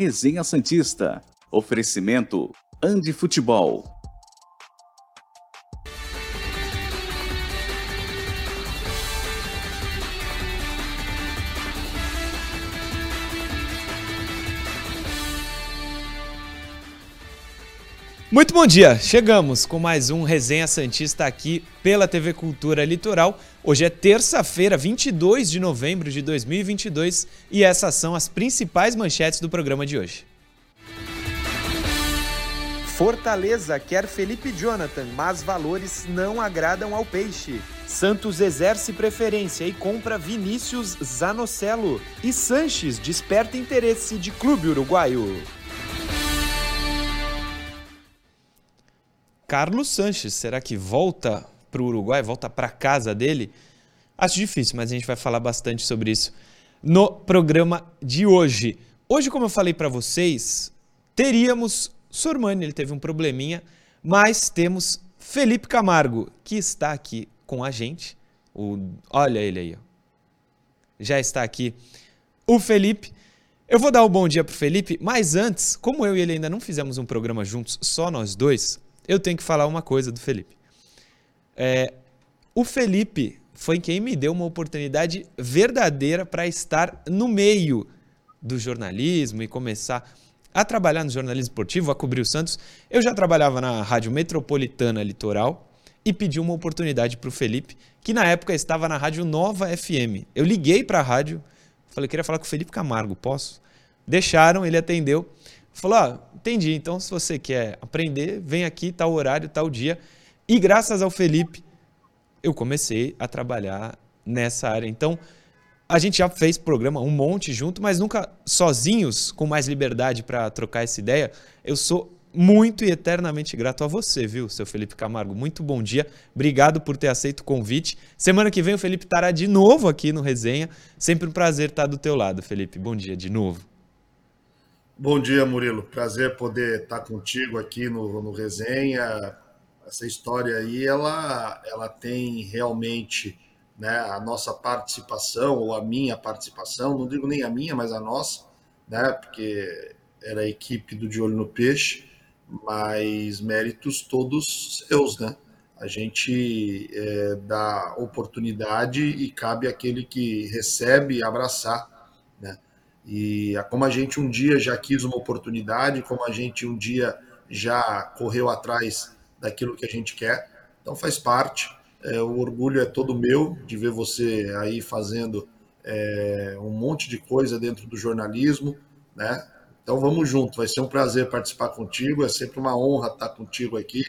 Resenha Santista. Oferecimento Andi Futebol. Muito bom dia! Chegamos com mais um Resenha Santista aqui pela TV Cultura Litoral. Hoje é terça-feira, 22 de novembro de 2022 e essas são as principais manchetes do programa de hoje. Fortaleza quer Felipe Jonathan, mas valores não agradam ao Peixe. Santos exerce preferência e compra Vinícius Zanocelo. E Sanches desperta interesse de clube uruguaio. Carlos Sanches, será que volta para o Uruguai, volta para casa dele? Acho difícil, mas a gente vai falar bastante sobre isso no programa de hoje. Hoje, como eu falei para vocês, teríamos Sormani, ele teve um probleminha, mas temos Felipe Camargo, que está aqui com a gente. O, olha ele aí, ó. já está aqui. O Felipe. Eu vou dar o um bom dia pro Felipe, mas antes, como eu e ele ainda não fizemos um programa juntos, só nós dois, eu tenho que falar uma coisa do Felipe. É, o Felipe foi quem me deu uma oportunidade verdadeira para estar no meio do jornalismo e começar a trabalhar no jornalismo esportivo, a cobrir o Santos. Eu já trabalhava na Rádio Metropolitana Litoral e pedi uma oportunidade para o Felipe, que na época estava na Rádio Nova FM. Eu liguei para a rádio, falei, queria falar com o Felipe Camargo, posso? Deixaram, ele atendeu. Falou: ah, entendi, então se você quer aprender, vem aqui, tal horário, tal dia. E graças ao Felipe, eu comecei a trabalhar nessa área. Então, a gente já fez programa um monte junto, mas nunca sozinhos, com mais liberdade para trocar essa ideia. Eu sou muito e eternamente grato a você, viu, seu Felipe Camargo? Muito bom dia. Obrigado por ter aceito o convite. Semana que vem o Felipe estará de novo aqui no Resenha. Sempre um prazer estar do teu lado, Felipe. Bom dia de novo. Bom dia, Murilo. Prazer poder estar contigo aqui no, no Resenha. Essa história aí, ela, ela tem realmente né, a nossa participação, ou a minha participação, não digo nem a minha, mas a nossa, né, porque era a equipe do De Olho no Peixe, mas méritos todos seus, né? A gente é, dá oportunidade e cabe àquele que recebe abraçar e como a gente um dia já quis uma oportunidade, como a gente um dia já correu atrás daquilo que a gente quer, então faz parte. É, o orgulho é todo meu de ver você aí fazendo é, um monte de coisa dentro do jornalismo, né? Então vamos junto, vai ser um prazer participar contigo, é sempre uma honra estar contigo aqui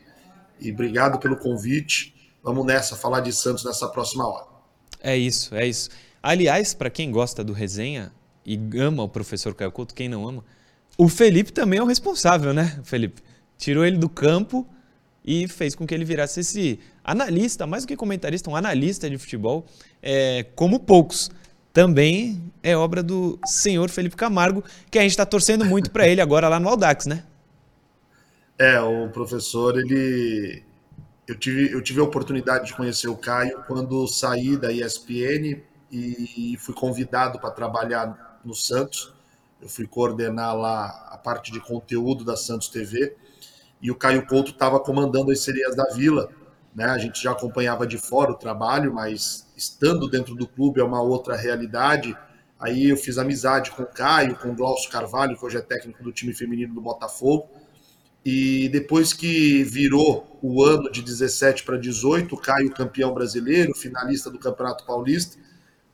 e obrigado pelo convite. Vamos nessa, falar de Santos nessa próxima hora. É isso, é isso. Aliás, para quem gosta do resenha, e ama o professor Caio Couto, quem não ama, o Felipe também é o responsável, né, Felipe? Tirou ele do campo e fez com que ele virasse esse analista, mais do que comentarista, um analista de futebol, é, como poucos. Também é obra do senhor Felipe Camargo, que a gente está torcendo muito para ele agora lá no Aldax, né? É, o professor, ele. Eu tive, eu tive a oportunidade de conhecer o Caio quando saí da ESPN e fui convidado para trabalhar no Santos. Eu fui coordenar lá a parte de conteúdo da Santos TV e o Caio Couto estava comandando as sereias da Vila. Né? A gente já acompanhava de fora o trabalho, mas estando dentro do clube é uma outra realidade. Aí eu fiz amizade com o Caio, com o Glaucio Carvalho, que hoje é técnico do time feminino do Botafogo. E depois que virou o ano de 17 para 18, o Caio campeão brasileiro, finalista do Campeonato Paulista,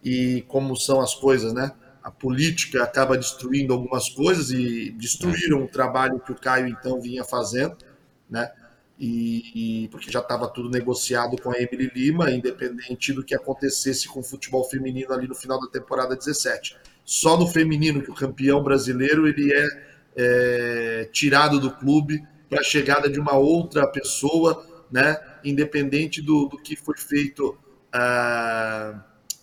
e como são as coisas, né? A política acaba destruindo algumas coisas e destruíram o trabalho que o Caio então vinha fazendo, né? E, e porque já estava tudo negociado com a Emily Lima, independente do que acontecesse com o futebol feminino ali no final da temporada 17. Só no feminino que o campeão brasileiro ele é, é tirado do clube para a chegada de uma outra pessoa, né? Independente do, do que foi feito uh,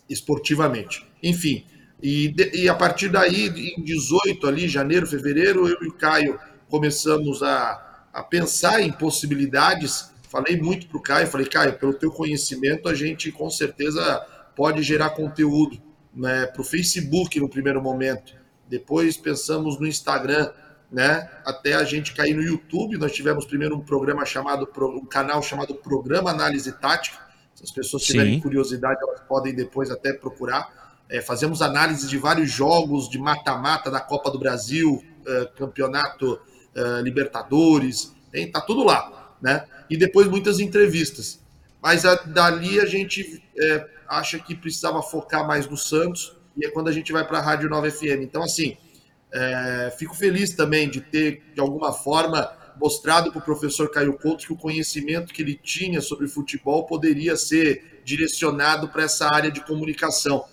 esportivamente. Enfim, e, e a partir daí, em 18 ali, janeiro, fevereiro, eu e o Caio começamos a, a pensar em possibilidades. Falei muito para o Caio, falei, Caio, pelo teu conhecimento, a gente com certeza pode gerar conteúdo né, para o Facebook no primeiro momento. depois pensamos no Instagram, né? Até a gente cair no YouTube. Nós tivemos primeiro um programa chamado, um canal chamado Programa Análise Tática. Se as pessoas tiverem Sim. curiosidade, elas podem depois até procurar. É, fazemos análise de vários jogos de mata-mata da Copa do Brasil, uh, Campeonato uh, Libertadores, tem, tá tudo lá, né? E depois muitas entrevistas. Mas a, dali a gente é, acha que precisava focar mais no Santos e é quando a gente vai para a Rádio 9 FM. Então, assim, é, fico feliz também de ter, de alguma forma, mostrado para o professor Caio Couto que o conhecimento que ele tinha sobre futebol poderia ser direcionado para essa área de comunicação.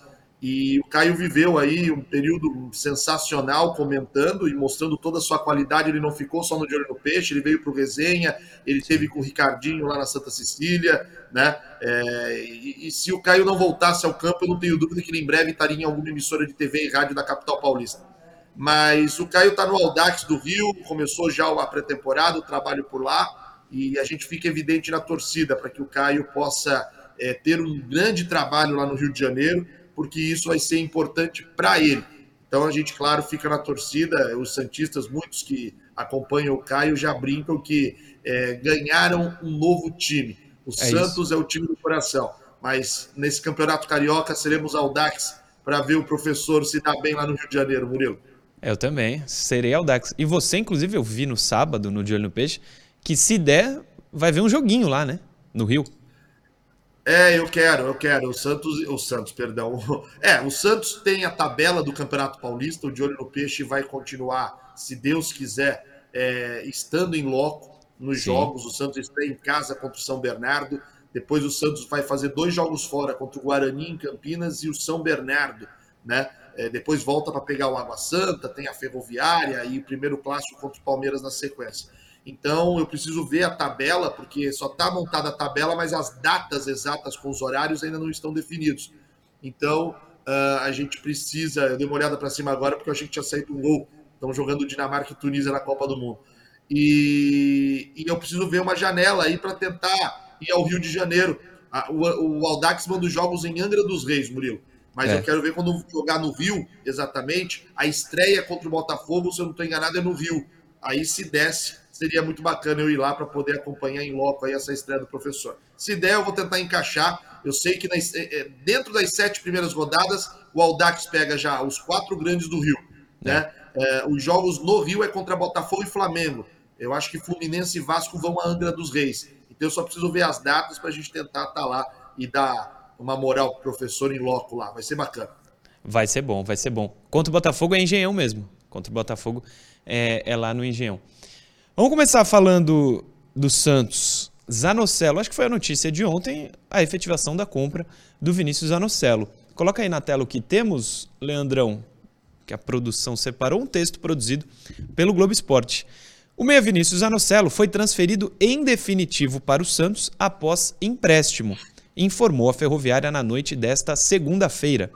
E o Caio viveu aí um período sensacional comentando e mostrando toda a sua qualidade. Ele não ficou só no De Olho no Peixe, ele veio para o Resenha, ele teve com o Ricardinho lá na Santa Cecília, né? É, e, e, se o Caio não voltasse ao campo, eu não tenho dúvida que ele em breve estaria em alguma emissora de TV e rádio da capital paulista. Mas o Caio está no Audax do Rio, começou já a pré-temporada, o trabalho por lá, e a gente fica evidente na torcida para que o Caio possa é, ter um grande trabalho lá no Rio de Janeiro porque isso vai ser importante para ele. Então a gente, claro, fica na torcida. Os Santistas, muitos que acompanham o Caio, já brincam que é, ganharam um novo time. O é Santos isso. é o time do coração. Mas nesse campeonato carioca seremos Audax para ver o professor se dar bem lá no Rio de Janeiro, Murilo. Eu também, serei Audax. E você, inclusive, eu vi no sábado, no De Olho no Peixe, que se der, vai ver um joguinho lá, né? No Rio. É, eu quero, eu quero. O Santos, o Santos, perdão. É, o Santos tem a tabela do Campeonato Paulista. O de olho no peixe vai continuar, se Deus quiser, é, estando em loco nos Sim. jogos. O Santos está em casa contra o São Bernardo. Depois o Santos vai fazer dois jogos fora contra o Guarani em Campinas e o São Bernardo, né? É, depois volta para pegar o Água Santa, tem a Ferroviária e o primeiro clássico contra o Palmeiras na sequência. Então eu preciso ver a tabela, porque só está montada a tabela, mas as datas exatas com os horários ainda não estão definidos. Então uh, a gente precisa. Eu dei uma olhada para cima agora porque eu achei que tinha saído um gol. Estão jogando Dinamarca e Tunísia na Copa do Mundo. E, e eu preciso ver uma janela aí para tentar ir ao Rio de Janeiro. O, o Aldax manda os jogos em Angra dos Reis, Murilo. Mas é. eu quero ver quando jogar no Rio, exatamente. A estreia contra o Botafogo, se eu não estou enganado, é no Rio. Aí se desce seria muito bacana eu ir lá para poder acompanhar em loco aí essa estreia do professor. Se der, eu vou tentar encaixar. Eu sei que nas, é, é, dentro das sete primeiras rodadas, o Aldax pega já os quatro grandes do Rio. Né? É, os jogos no Rio é contra Botafogo e Flamengo. Eu acho que Fluminense e Vasco vão a Angra dos Reis. Então eu só preciso ver as datas para a gente tentar estar tá lá e dar uma moral pro professor em loco lá. Vai ser bacana. Vai ser bom, vai ser bom. Contra o Botafogo é Engenhão mesmo. Contra o Botafogo é, é lá no Engenhão. Vamos começar falando do Santos. Zanocelo, acho que foi a notícia de ontem, a efetivação da compra do Vinícius Zanocelo. Coloca aí na tela o que temos, Leandrão, que a produção separou um texto produzido pelo Globo Esporte. O meia Vinícius Zanocelo foi transferido em definitivo para o Santos após empréstimo, informou a Ferroviária na noite desta segunda-feira.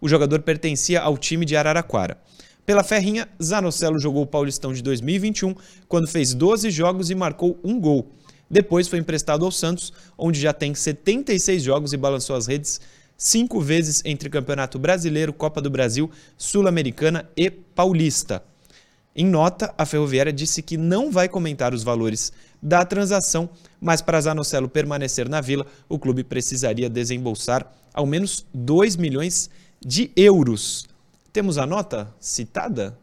O jogador pertencia ao time de Araraquara. Pela Ferrinha, Zanocelo jogou o Paulistão de 2021, quando fez 12 jogos e marcou um gol. Depois foi emprestado ao Santos, onde já tem 76 jogos e balançou as redes cinco vezes entre Campeonato Brasileiro, Copa do Brasil, Sul-Americana e Paulista. Em nota, a Ferroviária disse que não vai comentar os valores da transação, mas para Zanocelo permanecer na Vila, o clube precisaria desembolsar ao menos 2 milhões de euros. Temos a nota citada?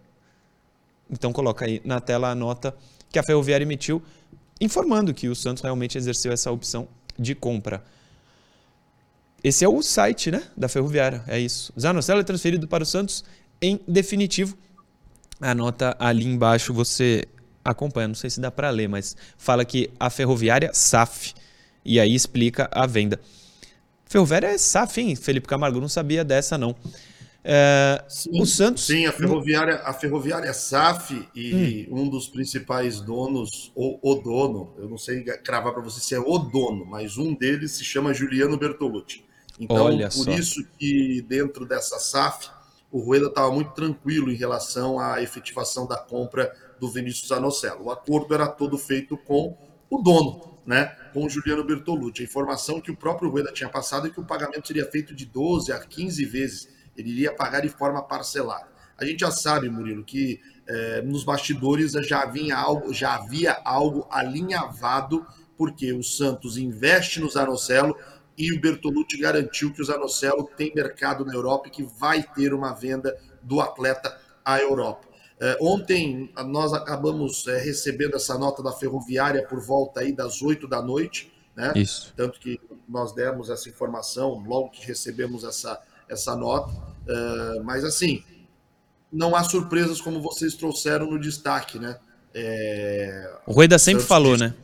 Então coloca aí na tela a nota que a Ferroviária emitiu informando que o Santos realmente exerceu essa opção de compra. Esse é o site né, da Ferroviária, é isso. Zanocelo é transferido para o Santos em definitivo. A nota ali embaixo você acompanha, não sei se dá para ler, mas fala que a Ferroviária SAF, e aí explica a venda. Ferroviária é SAF, hein, Felipe Camargo? Não sabia dessa, não. É, sim, o Santos. Sim, a ferroviária, a ferroviária SAF e hum. um dos principais donos, ou o dono, eu não sei cravar para você se é o dono, mas um deles se chama Juliano Bertolucci. Então, Olha por só. isso que dentro dessa SAF, o Rueda estava muito tranquilo em relação à efetivação da compra do Vinícius Anocelo. O acordo era todo feito com o dono, né, com o Juliano Bertolucci. A informação que o próprio Rueda tinha passado é que o pagamento seria feito de 12 a 15 vezes ele iria pagar de forma parcelada. A gente já sabe, Murilo, que é, nos bastidores já havia algo, já havia algo alinhavado, porque o Santos investe no Zanocelo e o Bertolucci garantiu que o Zanocelo tem mercado na Europa e que vai ter uma venda do atleta à Europa. É, ontem nós acabamos é, recebendo essa nota da Ferroviária por volta aí das 8 da noite, né? Isso. Tanto que nós demos essa informação logo que recebemos essa, essa nota. É, mas assim, não há surpresas como vocês trouxeram no destaque, né? É... O Rueda sempre Santos falou, disse... né?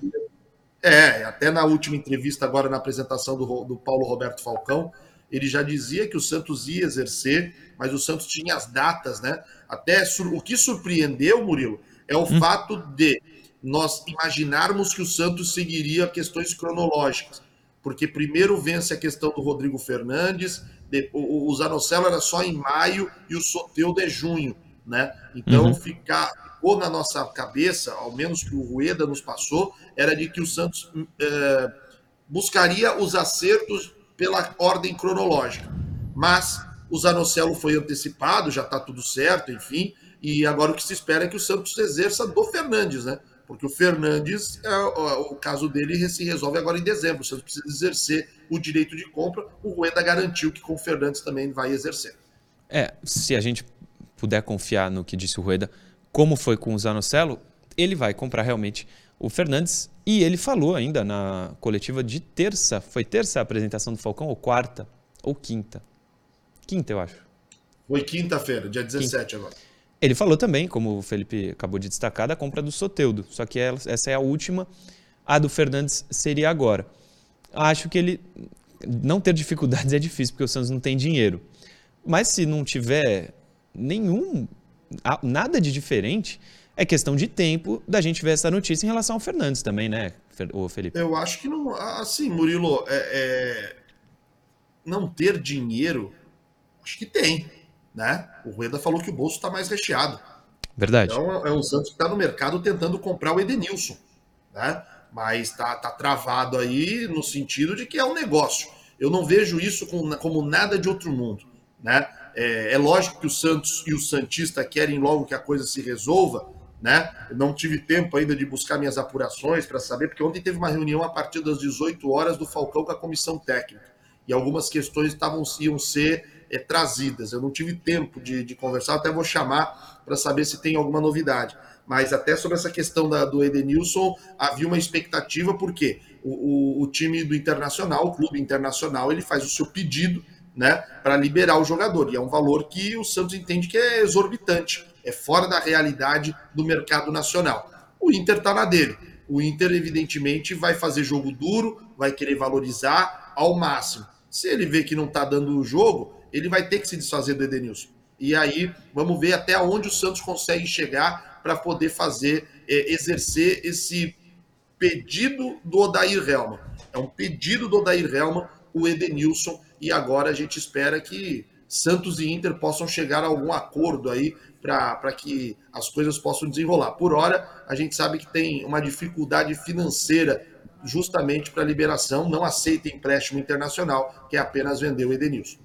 É, até na última entrevista, agora na apresentação do, do Paulo Roberto Falcão, ele já dizia que o Santos ia exercer, mas o Santos tinha as datas, né? Até o que surpreendeu, Murilo, é o hum. fato de nós imaginarmos que o Santos seguiria questões cronológicas, porque primeiro vence a questão do Rodrigo Fernandes, o, o Zanocelo era só em maio e o Soteudo é junho, né? Então uhum. ficar ficou na nossa cabeça, ao menos que o Rueda nos passou, era de que o Santos é, buscaria os acertos pela ordem cronológica. Mas o Zanocelo foi antecipado, já está tudo certo, enfim, e agora o que se espera é que o Santos exerça do Fernandes, né? Porque o Fernandes, é, o caso dele se resolve agora em dezembro. O Santos precisa exercer o direito de compra. O Rueda garantiu que com o Fernandes também vai exercer. É, se a gente puder confiar no que disse o Rueda, como foi com o Zanocelo, ele vai comprar realmente o Fernandes. E ele falou ainda na coletiva de terça, foi terça a apresentação do Falcão ou quarta? Ou quinta? Quinta, eu acho. Foi quinta-feira, dia 17 quinta. agora. Ele falou também, como o Felipe acabou de destacar, da compra do Soteudo. Só que essa é a última. A do Fernandes seria agora. Acho que ele. Não ter dificuldades é difícil, porque o Santos não tem dinheiro. Mas se não tiver nenhum. nada de diferente, é questão de tempo da gente ver essa notícia em relação ao Fernandes também, né, o Felipe? Eu acho que não. Assim, Murilo, é, é... não ter dinheiro, acho que tem né? O Rueda falou que o bolso está mais recheado. Verdade. Então é um Santos que está no mercado tentando comprar o Edenilson, né? Mas está tá travado aí no sentido de que é um negócio. Eu não vejo isso como, como nada de outro mundo, né? É, é, lógico que o Santos e o Santista querem logo que a coisa se resolva, né? Eu não tive tempo ainda de buscar minhas apurações para saber, porque ontem teve uma reunião a partir das 18 horas do Falcão com a comissão técnica e algumas questões estavam iam ser é, trazidas. Eu não tive tempo de, de conversar, até vou chamar para saber se tem alguma novidade. Mas até sobre essa questão da, do Edenilson, havia uma expectativa, porque o, o, o time do Internacional, o clube internacional, ele faz o seu pedido né, para liberar o jogador. E é um valor que o Santos entende que é exorbitante, é fora da realidade do mercado nacional. O Inter está na dele. O Inter, evidentemente, vai fazer jogo duro, vai querer valorizar ao máximo. Se ele vê que não está dando o jogo, ele vai ter que se desfazer do Edenilson. E aí vamos ver até onde o Santos consegue chegar para poder fazer, é, exercer esse pedido do Odair Helma. É um pedido do Odair Helma, o Edenilson, e agora a gente espera que Santos e Inter possam chegar a algum acordo aí para que as coisas possam desenrolar. Por hora, a gente sabe que tem uma dificuldade financeira justamente para a liberação, não aceita empréstimo internacional, que é apenas vender o Edenilson.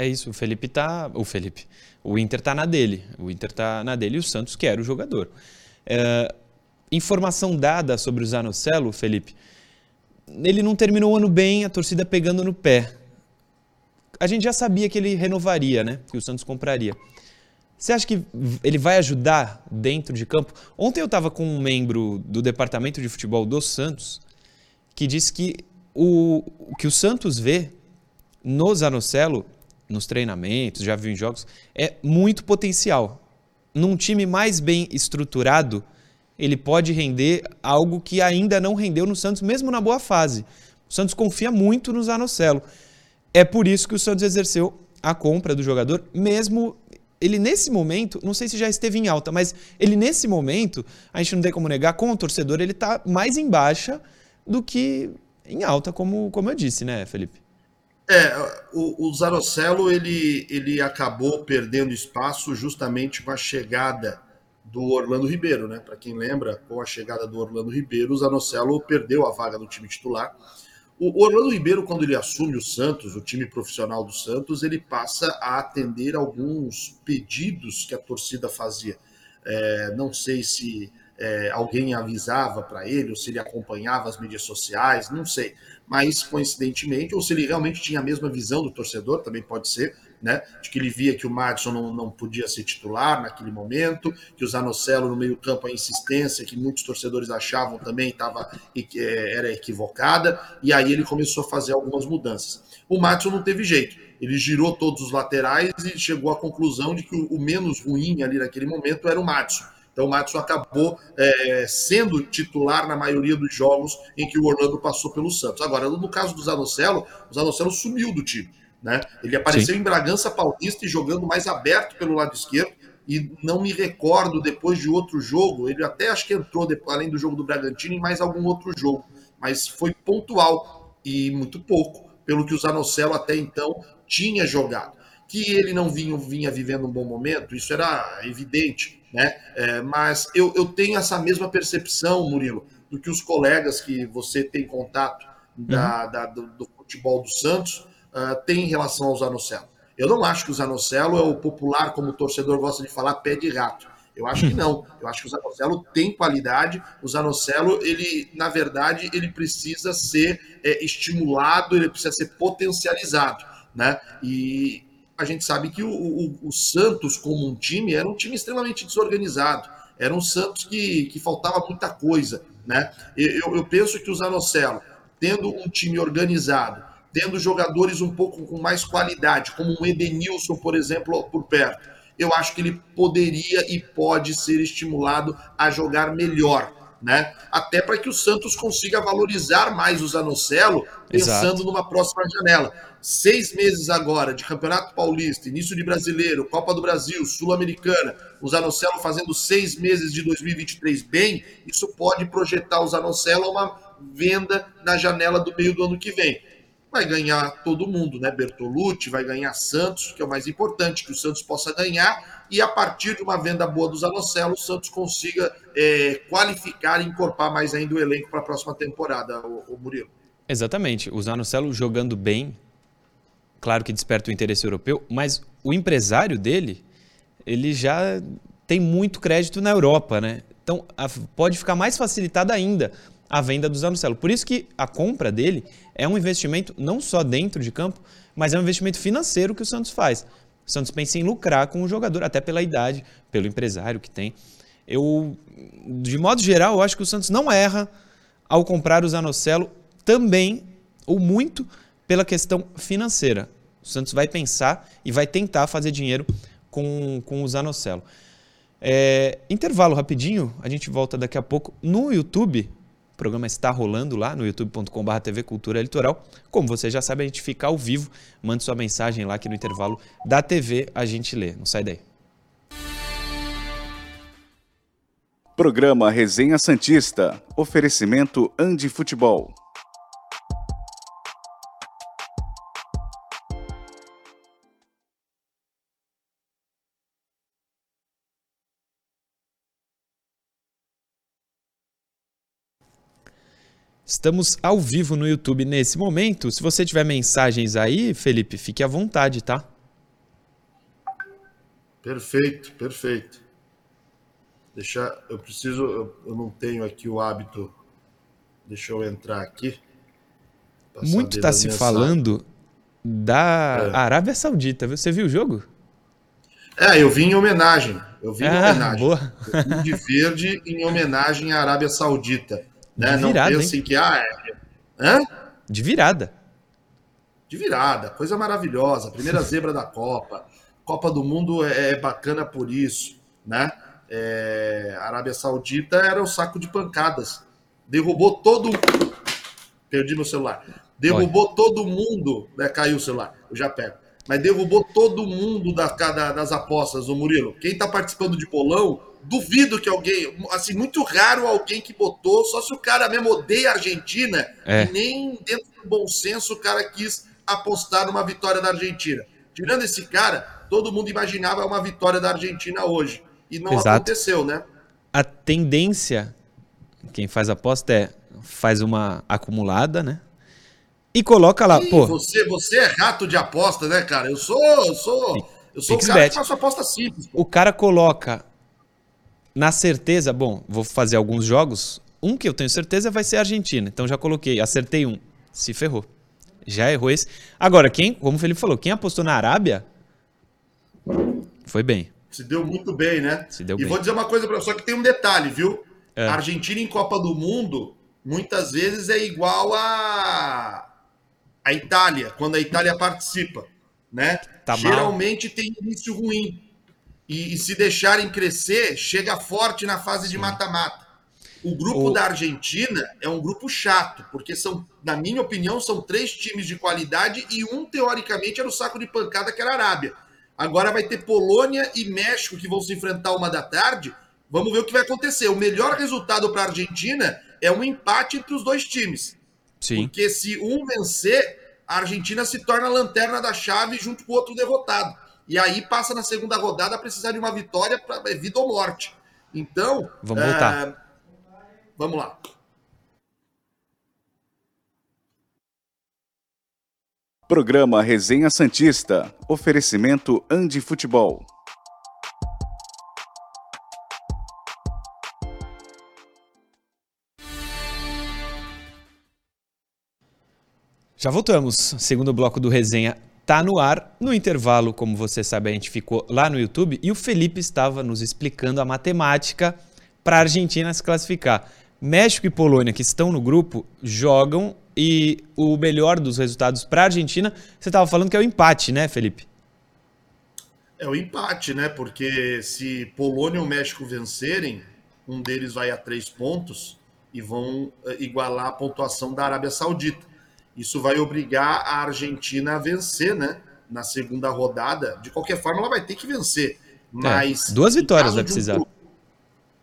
É isso, o Felipe tá. O Felipe. O Inter tá na dele. O Inter tá na dele e o Santos quer o jogador. É, informação dada sobre o Zanocelo, Felipe. Ele não terminou o ano bem, a torcida pegando no pé. A gente já sabia que ele renovaria, né? Que o Santos compraria. Você acha que ele vai ajudar dentro de campo? Ontem eu estava com um membro do departamento de futebol do Santos que disse que o, o que o Santos vê no Zanocelo nos treinamentos, já viu em jogos, é muito potencial. Num time mais bem estruturado, ele pode render algo que ainda não rendeu no Santos, mesmo na boa fase. O Santos confia muito no Zanocelo. É por isso que o Santos exerceu a compra do jogador, mesmo ele nesse momento, não sei se já esteve em alta, mas ele nesse momento, a gente não tem como negar, com o torcedor, ele está mais em baixa do que em alta, como, como eu disse, né, Felipe? É, o, o Zarocelo ele, ele acabou perdendo espaço justamente com a chegada do Orlando Ribeiro, né? Para quem lembra, com a chegada do Orlando Ribeiro, o Zanocelo perdeu a vaga no time titular. O Orlando Ribeiro, quando ele assume o Santos, o time profissional do Santos, ele passa a atender alguns pedidos que a torcida fazia. É, não sei se é, alguém avisava para ele, ou se ele acompanhava as mídias sociais, não sei. Mas, coincidentemente, ou se ele realmente tinha a mesma visão do torcedor, também pode ser, né? De que ele via que o Madison não, não podia ser titular naquele momento, que o Zanocelo no meio-campo, a insistência que muitos torcedores achavam também tava, é, era equivocada, e aí ele começou a fazer algumas mudanças. O Madison não teve jeito. Ele girou todos os laterais e chegou à conclusão de que o, menos ruim ali naquele momento era o Madison então o Madison acabou é, sendo titular na maioria dos jogos em que o Orlando passou pelo Santos. Agora, no caso do Zanocelo, o Zanocelo sumiu do time. Né? Ele apareceu Sim. em Bragança Paulista e jogando mais aberto pelo lado esquerdo. E não me recordo depois de outro jogo. Ele até acho que entrou, além do jogo do Bragantino, em mais algum outro jogo. Mas foi pontual e muito pouco, pelo que o Zanocelo até então tinha jogado. Que ele não vinha, vinha vivendo um bom momento, isso era evidente né? É, mas eu, eu tenho essa mesma percepção, Murilo, do que os colegas que você tem contato da, uhum. da do, do, futebol do Santos uh, têm em relação ao Zanocelo. Eu não acho que o Zanocelo é o popular, como o torcedor gosta de falar, pé de rato. Eu acho que não. Eu acho que o Zanocelo tem qualidade. O Zanocelo, ele, na verdade, ele precisa ser é, estimulado, ele precisa ser potencializado, né? E a gente sabe que o, o, o, Santos, como um time, era um time extremamente desorganizado. Era um Santos que, que faltava muita coisa. Né? Eu, eu penso que o Zanocelo, tendo um time organizado, tendo jogadores um pouco com mais qualidade, como um Edenilson, por exemplo, por perto, eu acho que ele poderia e pode ser estimulado a jogar melhor né? Até para que o Santos consiga valorizar mais o Zanocelo, pensando Exato. numa próxima janela. Seis meses agora de Campeonato Paulista, início de Brasileiro, Copa do Brasil, Sul-Americana, o Zanocelo fazendo seis meses de 2023 bem, isso pode projetar o Zanocelo a uma venda na janela do meio do ano que vem vai ganhar todo mundo, né? Bertolucci vai ganhar Santos, que é o mais importante, que o Santos possa ganhar, e a partir de uma venda boa do Zanocelo, o Santos consiga é, qualificar e encorpar mais ainda o elenco para a próxima temporada, o, o Murilo. Exatamente. O Zanocelo jogando bem, claro que desperta o interesse europeu, mas o empresário dele, ele já tem muito crédito na Europa, né? Então a, pode ficar mais facilitada ainda a venda do Zanocelo. Por isso que a compra dele é um investimento não só dentro de campo, mas é um investimento financeiro que o Santos faz. O Santos pensa em lucrar com o jogador, até pela idade, pelo empresário que tem. Eu, de modo geral, eu acho que o Santos não erra ao comprar o Zanocelo também, ou muito, pela questão financeira. O Santos vai pensar e vai tentar fazer dinheiro com, com o Zanocelo. É, intervalo rapidinho, a gente volta daqui a pouco. No YouTube, programa está rolando lá no youtube.com.br TV Cultura Litoral. Como você já sabe, a gente fica ao vivo. Mande sua mensagem lá que no intervalo da TV a gente lê. Não sai daí. Programa Resenha Santista. Oferecimento Andi Futebol. Estamos ao vivo no YouTube nesse momento. Se você tiver mensagens aí, Felipe, fique à vontade, tá? Perfeito, perfeito. Deixa, eu preciso, eu, eu não tenho aqui o hábito. Deixa eu entrar aqui. Muito está se falando da é. Arábia Saudita. Você viu o jogo? É, eu vim em homenagem. Eu vim ah, em homenagem. Boa. Eu vim de verde em homenagem à Arábia Saudita. Né? De virada, não pensem que. Ah, é... Hã? De virada. De virada, coisa maravilhosa. Primeira zebra da Copa. Copa do Mundo é, é bacana por isso, né? É, a Arábia Saudita era o um saco de pancadas. Derrubou todo. Perdi meu celular. Derrubou Olha. todo mundo. Né? Caiu o celular. Eu já pego. Mas derrubou todo mundo da, da, das apostas, o Murilo. Quem está participando de bolão duvido que alguém, assim, muito raro alguém que botou, só se o cara mesmo odeia a Argentina, é. e nem dentro do bom senso o cara quis apostar numa vitória da Argentina. Tirando esse cara, todo mundo imaginava uma vitória da Argentina hoje. E não Exato. aconteceu, né? A tendência, quem faz aposta é faz uma acumulada, né? e coloca lá, Ih, pô. Você, você é rato de aposta, né, cara? Eu sou, eu sou, eu sou o cara Pixbet. que faço aposta simples. pô. O cara coloca na certeza, bom, vou fazer alguns jogos. Um que eu tenho certeza vai ser a Argentina. Então já coloquei, acertei um. Se ferrou. Já errou esse. Agora, quem, como o Felipe falou, quem apostou na Arábia foi bem. Se deu muito bem, né? Se deu e bem. vou dizer uma coisa para só que tem um detalhe, viu? É. A Argentina em Copa do Mundo muitas vezes é igual a a Itália, quando a Itália participa, né? Tá mal. Geralmente tem início ruim. E, e se deixarem crescer, chega forte na fase de mata-mata. O grupo O- da Argentina é um grupo chato, porque são, na minha opinião, são três times de qualidade e um, teoricamente, era o saco de pancada, que era a Arábia. Agora vai ter Polônia e México que vão se enfrentar uma da tarde. Vamos ver o que vai acontecer. O melhor resultado para a Argentina é um empate entre os dois times. Sim. Porque se um vencer, a Argentina se torna a lanterna da chave junto com o outro derrotado. E aí passa na segunda rodada a precisar de uma vitória para vida ou morte. Então. Vamos voltar. eh, Vamos lá. Programa Resenha Santista. Oferecimento Andi Futebol. Já voltamos. Segundo bloco do resenha tá no ar. No intervalo, como você sabe, a gente ficou lá no YouTube e o Felipe estava nos explicando a matemática para a Argentina se classificar. México e Polônia, que estão no grupo, jogam e o melhor dos resultados para a Argentina, você estava falando que é o empate, né, Felipe? É o empate, né? Porque se Polônia e o México vencerem, um deles vai a três pontos e vão eh, igualar a pontuação da Arábia Saudita. Isso vai obrigar a Argentina a vencer, né? Na segunda rodada. De qualquer forma, ela vai ter que vencer. Mas. É, duas vitórias vai um precisar. tro-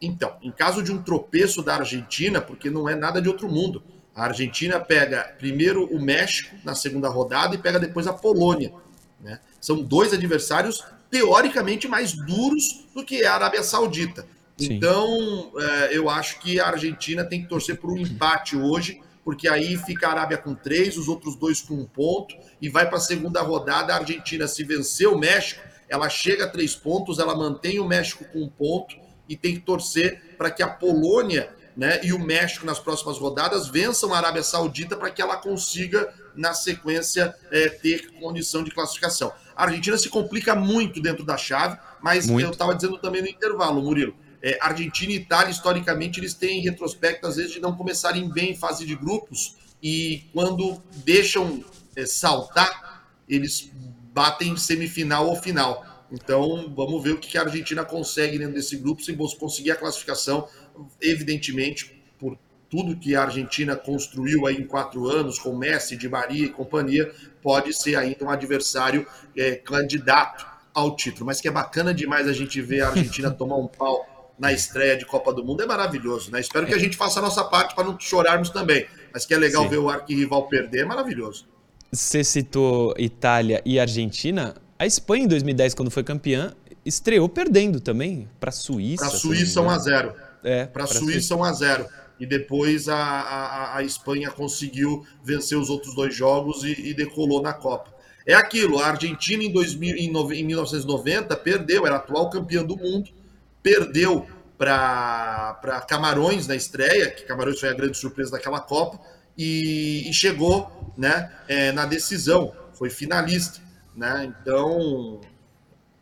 Então, em caso de um tropeço da Argentina, porque não é nada de outro mundo. A Argentina pega primeiro o México na segunda rodada e pega depois a Polônia. né? São dois adversários teoricamente mais duros do que a Arábia Saudita. Sim. Então, é, eu acho que a Argentina tem que torcer por um empate hoje, porque aí fica a Arábia com três, os outros dois com um ponto, e vai para a segunda rodada. A Argentina, se vencer o México, ela chega a três pontos, ela mantém o México com um ponto, e tem que torcer para que a Polônia né, e o México nas próximas rodadas vençam a Arábia Saudita para que ela consiga, na sequência, é, ter condição de classificação. A Argentina se complica muito dentro da chave, mas Muito. eu estava dizendo também no intervalo, Murilo. É, Argentina e Itália, historicamente, eles têm retrospecto, às vezes, de não começarem bem em fase de grupos e quando deixam é, saltar, eles batem semifinal ou final. Então, vamos ver o que a Argentina consegue dentro desse grupo, se conseguir a classificação, evidentemente, por tudo que a Argentina construiu aí em quatro anos, com Messi, Di Maria e companhia, pode ser ainda um adversário é, candidato ao título. Mas que é bacana demais a gente ver a Argentina tomar um pau na estreia de Copa do Mundo, é maravilhoso, né? Espero que a gente faça a nossa parte para não chorarmos também. Mas que é legal Sim. ver o arquirrival perder, é maravilhoso. Você citou Itália e Argentina. A Espanha, em 2010, quando foi campeã, estreou perdendo também para a Suíça. Para a Suíça 1 a engano. 0 É, para a Suíça 1 a 0 e depois a, a, a Espanha conseguiu vencer os outros dois jogos e, e decolou na Copa. É aquilo, a Argentina em, 2000, em, em 1990 perdeu, era atual campeã do mundo, perdeu para Camarões na estreia, que Camarões foi a grande surpresa daquela Copa, e, e chegou né, é, na decisão, foi finalista. Né? Então,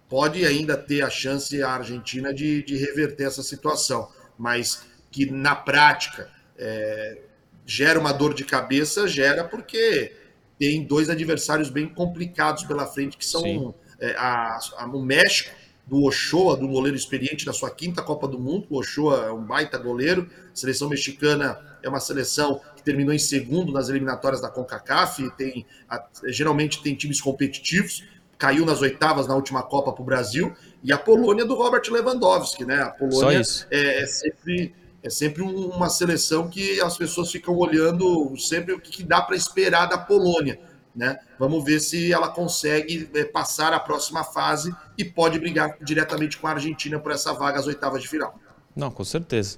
pode ainda ter a chance a Argentina de, de reverter essa situação, mas que na prática é, gera uma dor de cabeça, gera porque tem dois adversários bem complicados pela frente, que são é, a, a- o México, do Ochoa, do goleiro experiente da sua quinta Copa do Mundo. O Ochoa é um baita goleiro. A seleção mexicana é uma seleção que terminou em segundo nas eliminatórias da CONCACAF. Tem, a- geralmente tem times competitivos. Caiu nas oitavas na última Copa para o Brasil. E a Polônia do Robert Lewandowski, né? A Polônia é, é sempre, é sempre um- uma seleção que as pessoas ficam olhando sempre o que dá para esperar da Polônia. Né? Vamos ver se ela consegue é, passar a próxima fase e pode brigar diretamente com a Argentina por essa vaga às oitavas de final. Não, com certeza.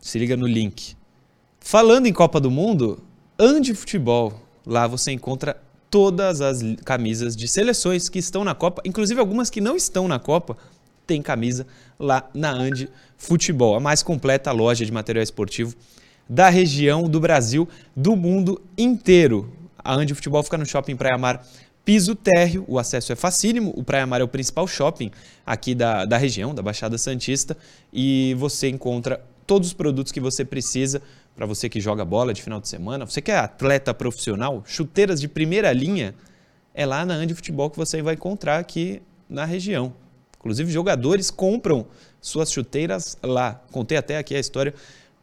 Se liga no link. Falando em Copa do Mundo, Andi Futebol. Lá você encontra todas as camisas de seleções que estão na Copa, inclusive algumas que não estão na Copa, tem camisa lá na Andi Futebol, a mais completa loja de material esportivo da região, do Brasil, do mundo inteiro. A Andi Futebol fica no Shopping Praia Mar piso térreo, o acesso é facílimo, o Praia Mar é o principal shopping aqui da, da região, da Baixada Santista, e você encontra todos os produtos que você precisa para você que joga bola de final de semana, você que é atleta profissional, chuteiras de primeira linha, é lá na Andi Futebol que você vai encontrar aqui na região. Inclusive, jogadores compram suas chuteiras lá. Contei até aqui a história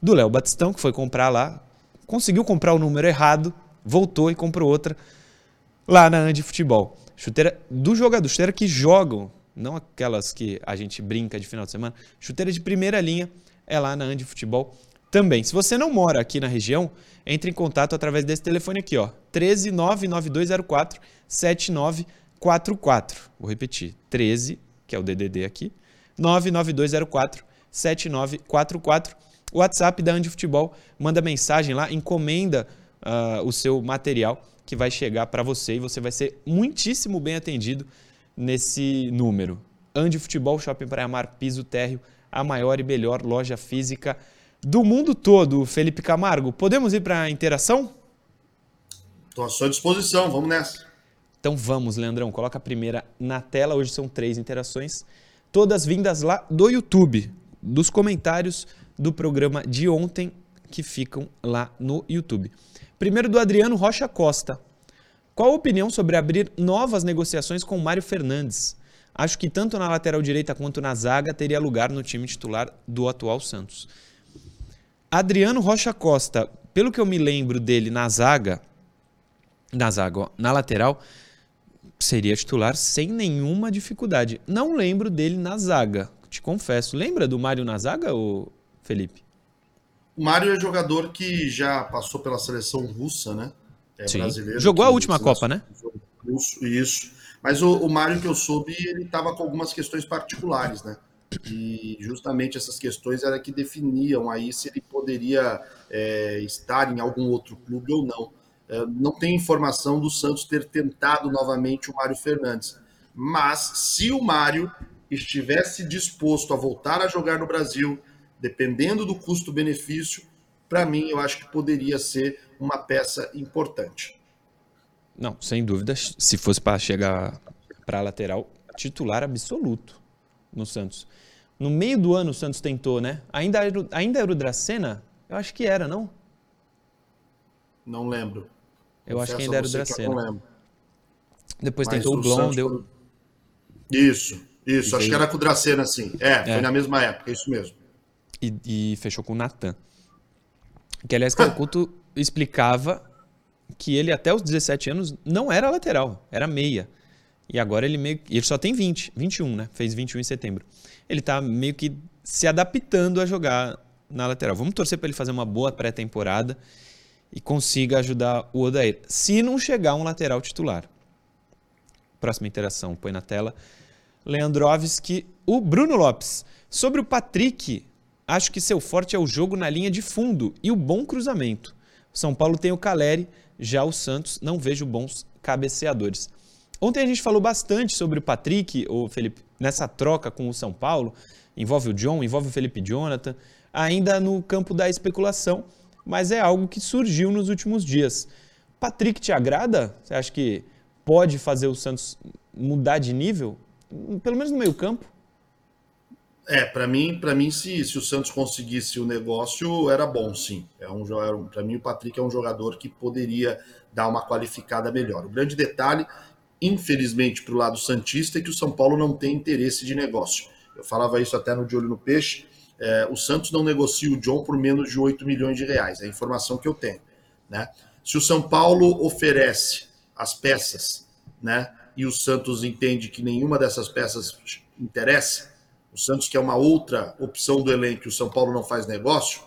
do Léo Batistão, que foi comprar lá, conseguiu comprar o número errado, voltou e comprou outra lá na Andi Futebol. Chuteira do jogador, chuteira que jogam, não aquelas que a gente brinca de final de semana. Chuteira de primeira linha é lá na Andi Futebol também. Se você não mora aqui na região, entre em contato através desse telefone aqui, ó, 13 99204 7944. Vou repetir, 13, que é o DDD aqui, 99204 7944. WhatsApp da Andi Futebol, manda mensagem lá, encomenda uh, o seu material que vai chegar para você e você vai ser muitíssimo bem atendido nesse número. Andi Futebol Shopping Praia Mar, piso térreo, a maior e melhor loja física do mundo todo. Felipe Camargo, podemos ir para a interação? Estou à sua disposição, vamos nessa. Então vamos, Leandrão, coloca a primeira na tela. Hoje são três interações, todas vindas lá do YouTube, dos comentários do programa de ontem que ficam lá no YouTube. Primeiro do Adriano Rocha Costa. Qual a opinião sobre abrir novas negociações com Mário Fernandes? Acho que tanto na lateral direita quanto na zaga teria lugar no time titular do atual Santos. Adriano Rocha Costa, pelo que eu me lembro dele na zaga, na zaga, ó, na lateral, seria titular sem nenhuma dificuldade. Não lembro dele na zaga, te confesso. Lembra do Mário na zaga, Felipe? O Mário é jogador que já passou pela seleção russa, né? É Sim. brasileiro. Jogou a última Copa, né? Russo, isso. Mas o, o Mário que eu soube, ele estava com algumas questões particulares, né? E justamente essas questões era que definiam aí se ele poderia é, estar em algum outro clube ou não. É, não tem informação do Santos ter tentado novamente o Mário Fernandes. Mas se o Mário estivesse disposto a voltar a jogar no Brasil, dependendo do custo-benefício, para mim eu acho que poderia ser uma peça importante. Não, sem dúvida, se fosse para chegar para a lateral, titular absoluto no Santos. No meio do ano o Santos tentou, né? Ainda era, ainda era o Dracena? Eu acho que era, não? Não lembro. Eu acho que ainda era o Dracena. Não lembro. Depois Mas tentou o Blon, deu. Isso, isso. acho que era com o Dracena, sim. É, é, foi na mesma época, isso mesmo e, e fechou com o Natan. Que, aliás, Calcuto explicava que ele até os 17 anos não era lateral, era meia. E agora ele meio ele só tem 20, 21, né? Fez 21 em setembro. Ele tá meio que se adaptando a jogar na lateral. Vamos torcer para ele fazer uma boa pré-temporada e consiga ajudar o Odair. Se não chegar um lateral titular. Próxima interação, põe na tela. Leandrovski, o Bruno Lopes. Sobre o Patrick, Acho que seu forte é o jogo na linha de fundo e o bom cruzamento. O São Paulo tem o Caleri, já o Santos não vejo bons cabeceadores. Ontem a gente falou bastante sobre o Patrick, o Felipe, nessa troca com o São Paulo. Envolve o John, envolve o Felipe Jonathan, ainda no campo da especulação, mas é algo que surgiu nos últimos dias. Patrick te agrada? Você acha que pode fazer o Santos mudar de nível? Pelo menos no meio campo? É, para mim, para mim se, se o Santos conseguisse o negócio, era bom, sim. É um, para mim, o Patrick é um jogador que poderia dar uma qualificada melhor. O grande detalhe, infelizmente, para o lado Santista, é que o São Paulo não tem interesse de negócio. Eu falava isso até no De Olho no Peixe. É, o Santos não negocia o John por menos de 8 milhões de reais, é a informação que eu tenho. Né? Se o São Paulo oferece as peças, né, e o Santos entende que nenhuma dessas peças interessa, o Santos quer uma outra opção do elenco e o São Paulo não faz negócio,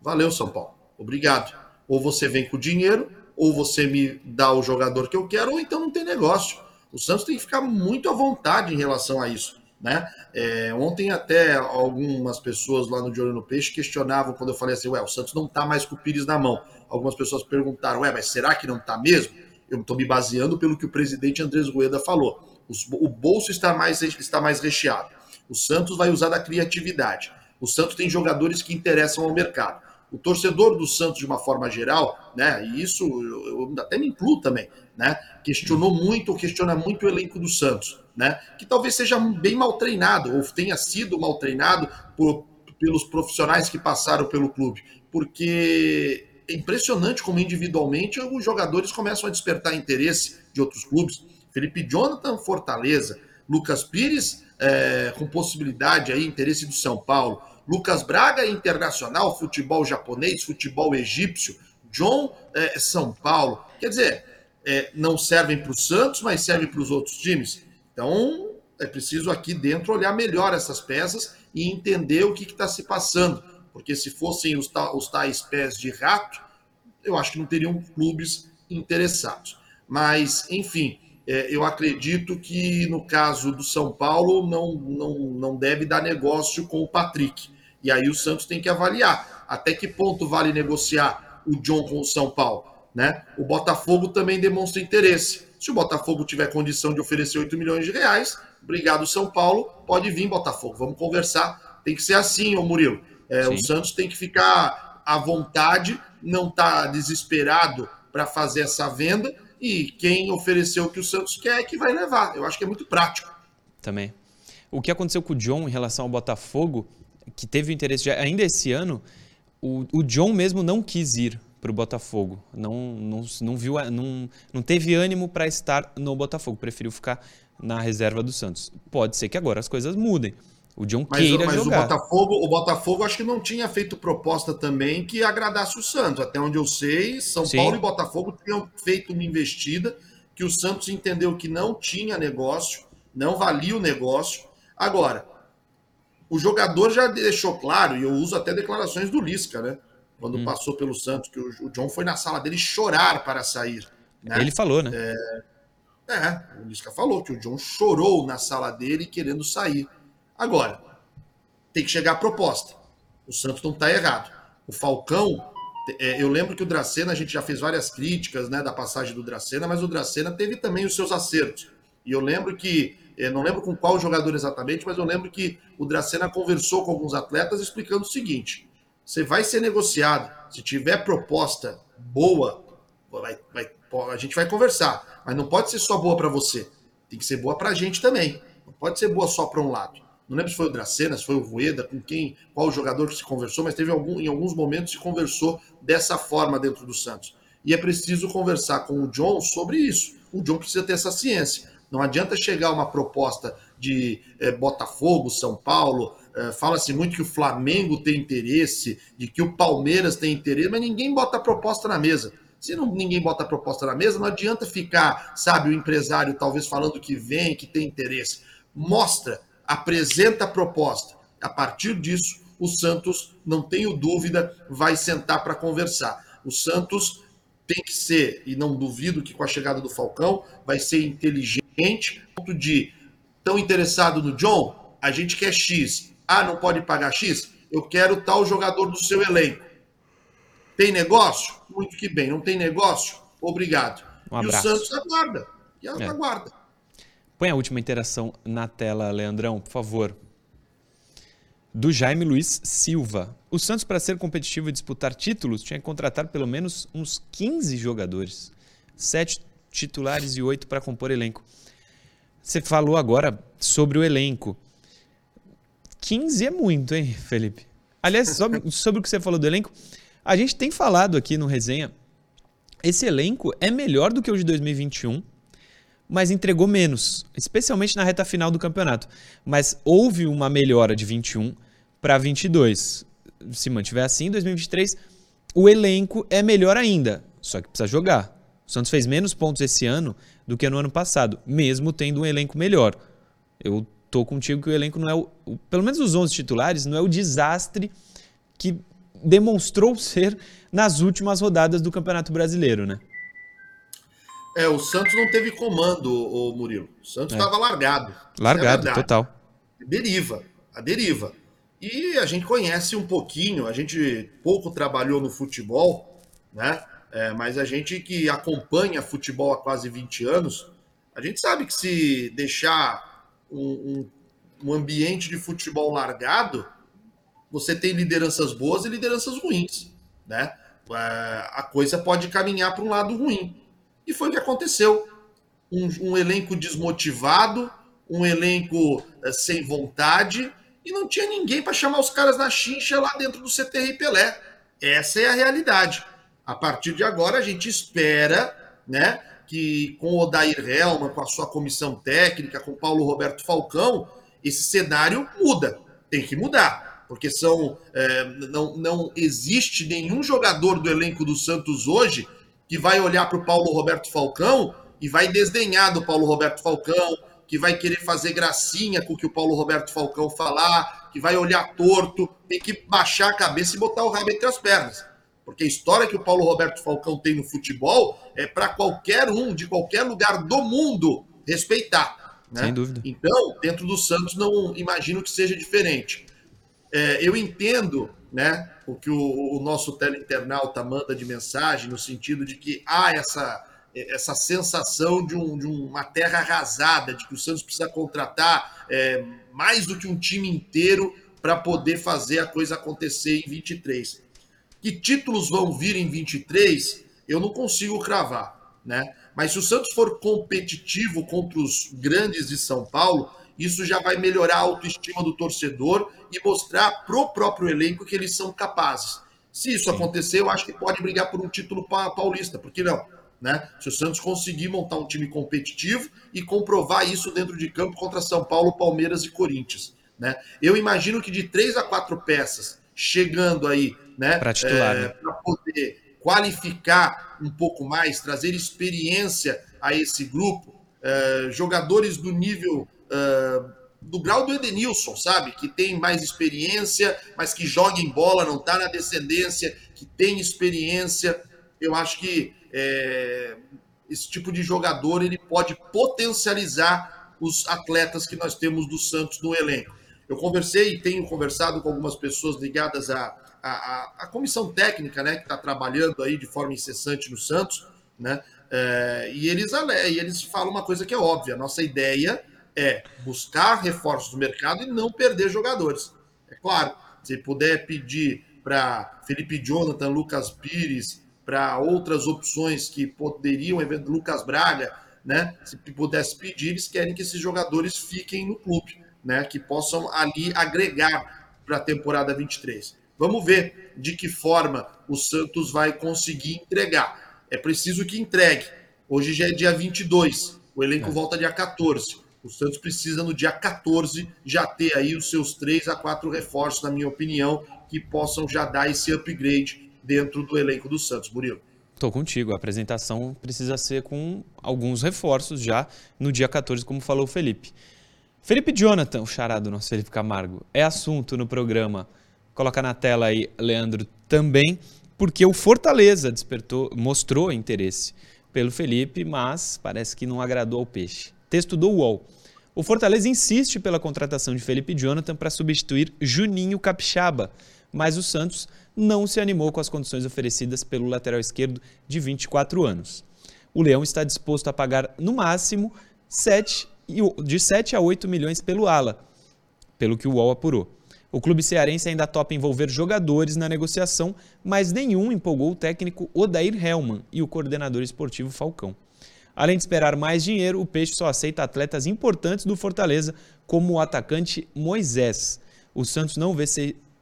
valeu, São Paulo. Obrigado. Ou você vem com o dinheiro, ou você me dá o jogador que eu quero, ou então não tem negócio. O Santos tem que ficar muito à vontade em relação a isso. Né? É, ontem até algumas pessoas lá no De Olho no Peixe questionavam quando eu falei assim, ué, o Santos não está mais com o Pires na mão. Algumas pessoas perguntaram, ué, mas será que não está mesmo? Eu estou me baseando pelo que o presidente Andrés Rueda falou. O bolso está mais, está mais recheado. O Santos vai usar da criatividade. O Santos tem jogadores que interessam ao mercado. O torcedor do Santos, de uma forma geral, né, e isso eu, eu até me incluo também, né, questionou muito, questiona muito o elenco do Santos né? Que talvez seja bem mal treinado, ou tenha sido mal treinado por, pelos profissionais que passaram pelo clube. Porque é impressionante como individualmente os jogadores começam a despertar interesse de outros clubes. Felipe Jonathan, Fortaleza. Lucas Pires, é, com possibilidade aí, interesse do São Paulo. Lucas Braga, internacional, futebol japonês, futebol egípcio. John, é, São Paulo. Quer dizer, é, não servem para o Santos, mas servem para os outros times. Então, é preciso aqui dentro olhar melhor essas peças e entender o que está se passando. Porque se fossem os, os tais pés de rato, eu acho que não teriam clubes interessados. Mas, enfim, é, eu acredito que no caso do São Paulo não, não, não deve dar negócio com o Patrick. E aí o Santos tem que avaliar até que ponto vale negociar o John com o São Paulo. Né? O Botafogo também demonstra interesse. Se o Botafogo tiver condição de oferecer 8 milhões de reais, obrigado, São Paulo, pode vir, Botafogo. Vamos conversar. Tem que ser assim, ô Murilo. É, o Santos tem que ficar à vontade, não tá desesperado para fazer essa venda. E quem ofereceu o que o Santos quer é que vai levar. Eu acho que é muito prático. Também. O que aconteceu com o John em relação ao Botafogo, que teve interesse já, ainda esse ano, o, o John mesmo não quis ir para o Botafogo. Não, não, não, viu, não, não teve ânimo para estar no Botafogo, preferiu ficar na reserva do Santos. Pode ser que agora as coisas mudem. O John mas, queira mas jogar. o Botafogo, o Botafogo acho que não tinha feito proposta também que agradasse o Santos. Até onde eu sei, São Sim. Paulo e Botafogo tinham feito uma investida que o Santos entendeu que não tinha negócio, não valia o negócio. Agora, o jogador já deixou claro, e eu uso até declarações do Lisca, né? quando hum. passou pelo Santos, que o, John foi na sala dele chorar para sair. Né? Ele falou, né? É, é, o Lisca falou que o John chorou na sala dele querendo sair. Agora, tem que chegar a proposta. O Santos não está errado. O Falcão, é, eu lembro que o Dracena, a gente já fez várias críticas né, da passagem do Dracena, mas o Dracena teve também os seus acertos. E eu lembro que, é, não lembro com qual jogador exatamente, mas eu lembro que o Dracena conversou com alguns atletas explicando o seguinte: você vai ser negociado. Se tiver proposta boa, vai, vai, a gente vai conversar. Mas não pode ser só boa para você. Tem que ser boa para a gente também. Não pode ser boa só para um lado. Não lembro se foi o Dracena, se foi o Rueda, com quem, qual jogador que se conversou, mas teve algum, em alguns momentos se conversou dessa forma dentro do Santos. E é preciso conversar com o John sobre isso. O John precisa ter essa ciência. Não adianta chegar uma proposta de é, Botafogo, São Paulo, é, fala-se muito que o Flamengo tem interesse, de que o Palmeiras tem interesse, mas ninguém bota a proposta na mesa. Se não, ninguém bota a proposta na mesa, não adianta ficar, sabe, o empresário talvez falando que vem, que tem interesse. Mostra, apresenta a proposta. A partir disso, o Santos, não tenho dúvida, vai sentar para conversar. O Santos tem que ser, e não duvido que com a chegada do Falcão, vai ser inteligente, ponto de tão interessado no John, a gente quer X, ah, não pode pagar X? Eu quero tal jogador do seu elenco. Tem negócio? Muito que bem. Não tem negócio? Obrigado. Um e o Santos aguarda. E ela é. aguarda. Põe a última interação na tela, Leandrão, por favor. Do Jaime Luiz Silva. O Santos, para ser competitivo e disputar títulos, tinha que contratar pelo menos uns 15 jogadores. Sete titulares e oito para compor elenco. Você falou agora sobre o elenco. 15 é muito, hein, Felipe? Aliás, sobre, sobre o que você falou do elenco, a gente tem falado aqui no resenha. Esse elenco é melhor do que o de 2021, mas entregou menos, especialmente na reta final do campeonato. Mas houve uma melhora de 21 para 22. Se mantiver assim, em 2023, o elenco é melhor ainda, só que precisa jogar. O Santos fez menos pontos esse ano do que no ano passado, mesmo tendo um elenco melhor. Eu tô contigo que o elenco não é o, o, pelo menos os 11 titulares, não é o desastre que demonstrou ser nas últimas rodadas do Campeonato Brasileiro, né? É, o Santos não teve comando, o Murilo. O Santos estava é. largado. Largado, é total. deriva, a deriva. E a gente conhece um pouquinho, a gente pouco trabalhou no futebol, né? É, mas a gente que acompanha futebol há quase 20 anos, a gente sabe que se deixar um, um, um ambiente de futebol largado, você tem lideranças boas e lideranças ruins, né? É, a coisa pode caminhar para um lado ruim. E foi o que aconteceu. Um, um elenco desmotivado, um elenco é, sem vontade, e não tinha ninguém para chamar os caras na chincha lá dentro do CTR Pelé. Essa é a realidade. A partir de agora, a gente espera né, que com o Odair Helman, com a sua comissão técnica, com Paulo Roberto Falcão, esse cenário muda. Tem que mudar. Porque são, é, não, não existe nenhum jogador do elenco do Santos hoje que vai olhar para o Paulo Roberto Falcão e vai desdenhar do Paulo Roberto Falcão, que vai querer fazer gracinha com o que o Paulo Roberto Falcão falar, que vai olhar torto, tem que baixar a cabeça e botar o rabo entre as pernas. Porque a história que o Paulo Roberto Falcão tem no futebol é para qualquer um, de qualquer lugar do mundo, respeitar. Né? Sem dúvida. Então, dentro do Santos, não imagino que seja diferente. É, eu entendo né, o que o, o nosso teleinternauta manda de mensagem, no sentido de que há essa, essa sensação de, um, de uma terra arrasada, de que o Santos precisa contratar é, mais do que um time inteiro para poder fazer a coisa acontecer em 23. Que títulos vão vir em 23, eu não consigo cravar, né? Mas se o Santos for competitivo contra os grandes de São Paulo, isso já vai melhorar a autoestima do torcedor e mostrar pro próprio elenco que eles são capazes. Se isso acontecer, eu acho que pode brigar por um título paulista, por que não? Né? Se o Santos conseguir montar um time competitivo e comprovar isso dentro de campo contra São Paulo, Palmeiras e Corinthians. Né? Eu imagino que de três a quatro peças chegando aí né? Para titular. É, Para poder qualificar um pouco mais, trazer experiência a esse grupo, é, jogadores do nível. É, do grau do Edenilson, sabe? Que tem mais experiência, mas que joga em bola, não está na descendência, que tem experiência. Eu acho que é, esse tipo de jogador ele pode potencializar os atletas que nós temos do Santos no elenco. Eu conversei e tenho conversado com algumas pessoas ligadas a, a, a comissão técnica, né, que está trabalhando aí de forma incessante no Santos, né, é, e, eles, e eles falam uma coisa que é óbvia: nossa ideia é buscar reforços no mercado e não perder jogadores. É claro, se puder pedir para Felipe Jonathan, Lucas Pires, para outras opções que poderiam, Lucas Braga, né? Se pudesse pedir, eles querem que esses jogadores fiquem no clube, né? Que possam ali agregar para a temporada 23. Vamos ver de que forma o Santos vai conseguir entregar. É preciso que entregue. Hoje já é dia 22, o elenco é. volta dia 14. O Santos precisa no dia 14 já ter aí os seus três a quatro reforços, na minha opinião, que possam já dar esse upgrade dentro do elenco do Santos, Murilo. Estou contigo. A apresentação precisa ser com alguns reforços já no dia 14, como falou o Felipe. Felipe Jonathan, o charado nosso Felipe Camargo, é assunto no programa Coloca na tela aí, Leandro, também, porque o Fortaleza despertou, mostrou interesse pelo Felipe, mas parece que não agradou ao peixe. Texto do UOL. O Fortaleza insiste pela contratação de Felipe Jonathan para substituir Juninho Capixaba, mas o Santos não se animou com as condições oferecidas pelo lateral esquerdo de 24 anos. O Leão está disposto a pagar no máximo 7, de 7 a 8 milhões pelo ala, pelo que o UOL apurou. O clube cearense ainda topa envolver jogadores na negociação, mas nenhum empolgou o técnico Odair Helman e o coordenador esportivo Falcão. Além de esperar mais dinheiro, o Peixe só aceita atletas importantes do Fortaleza, como o atacante Moisés. O Santos não vê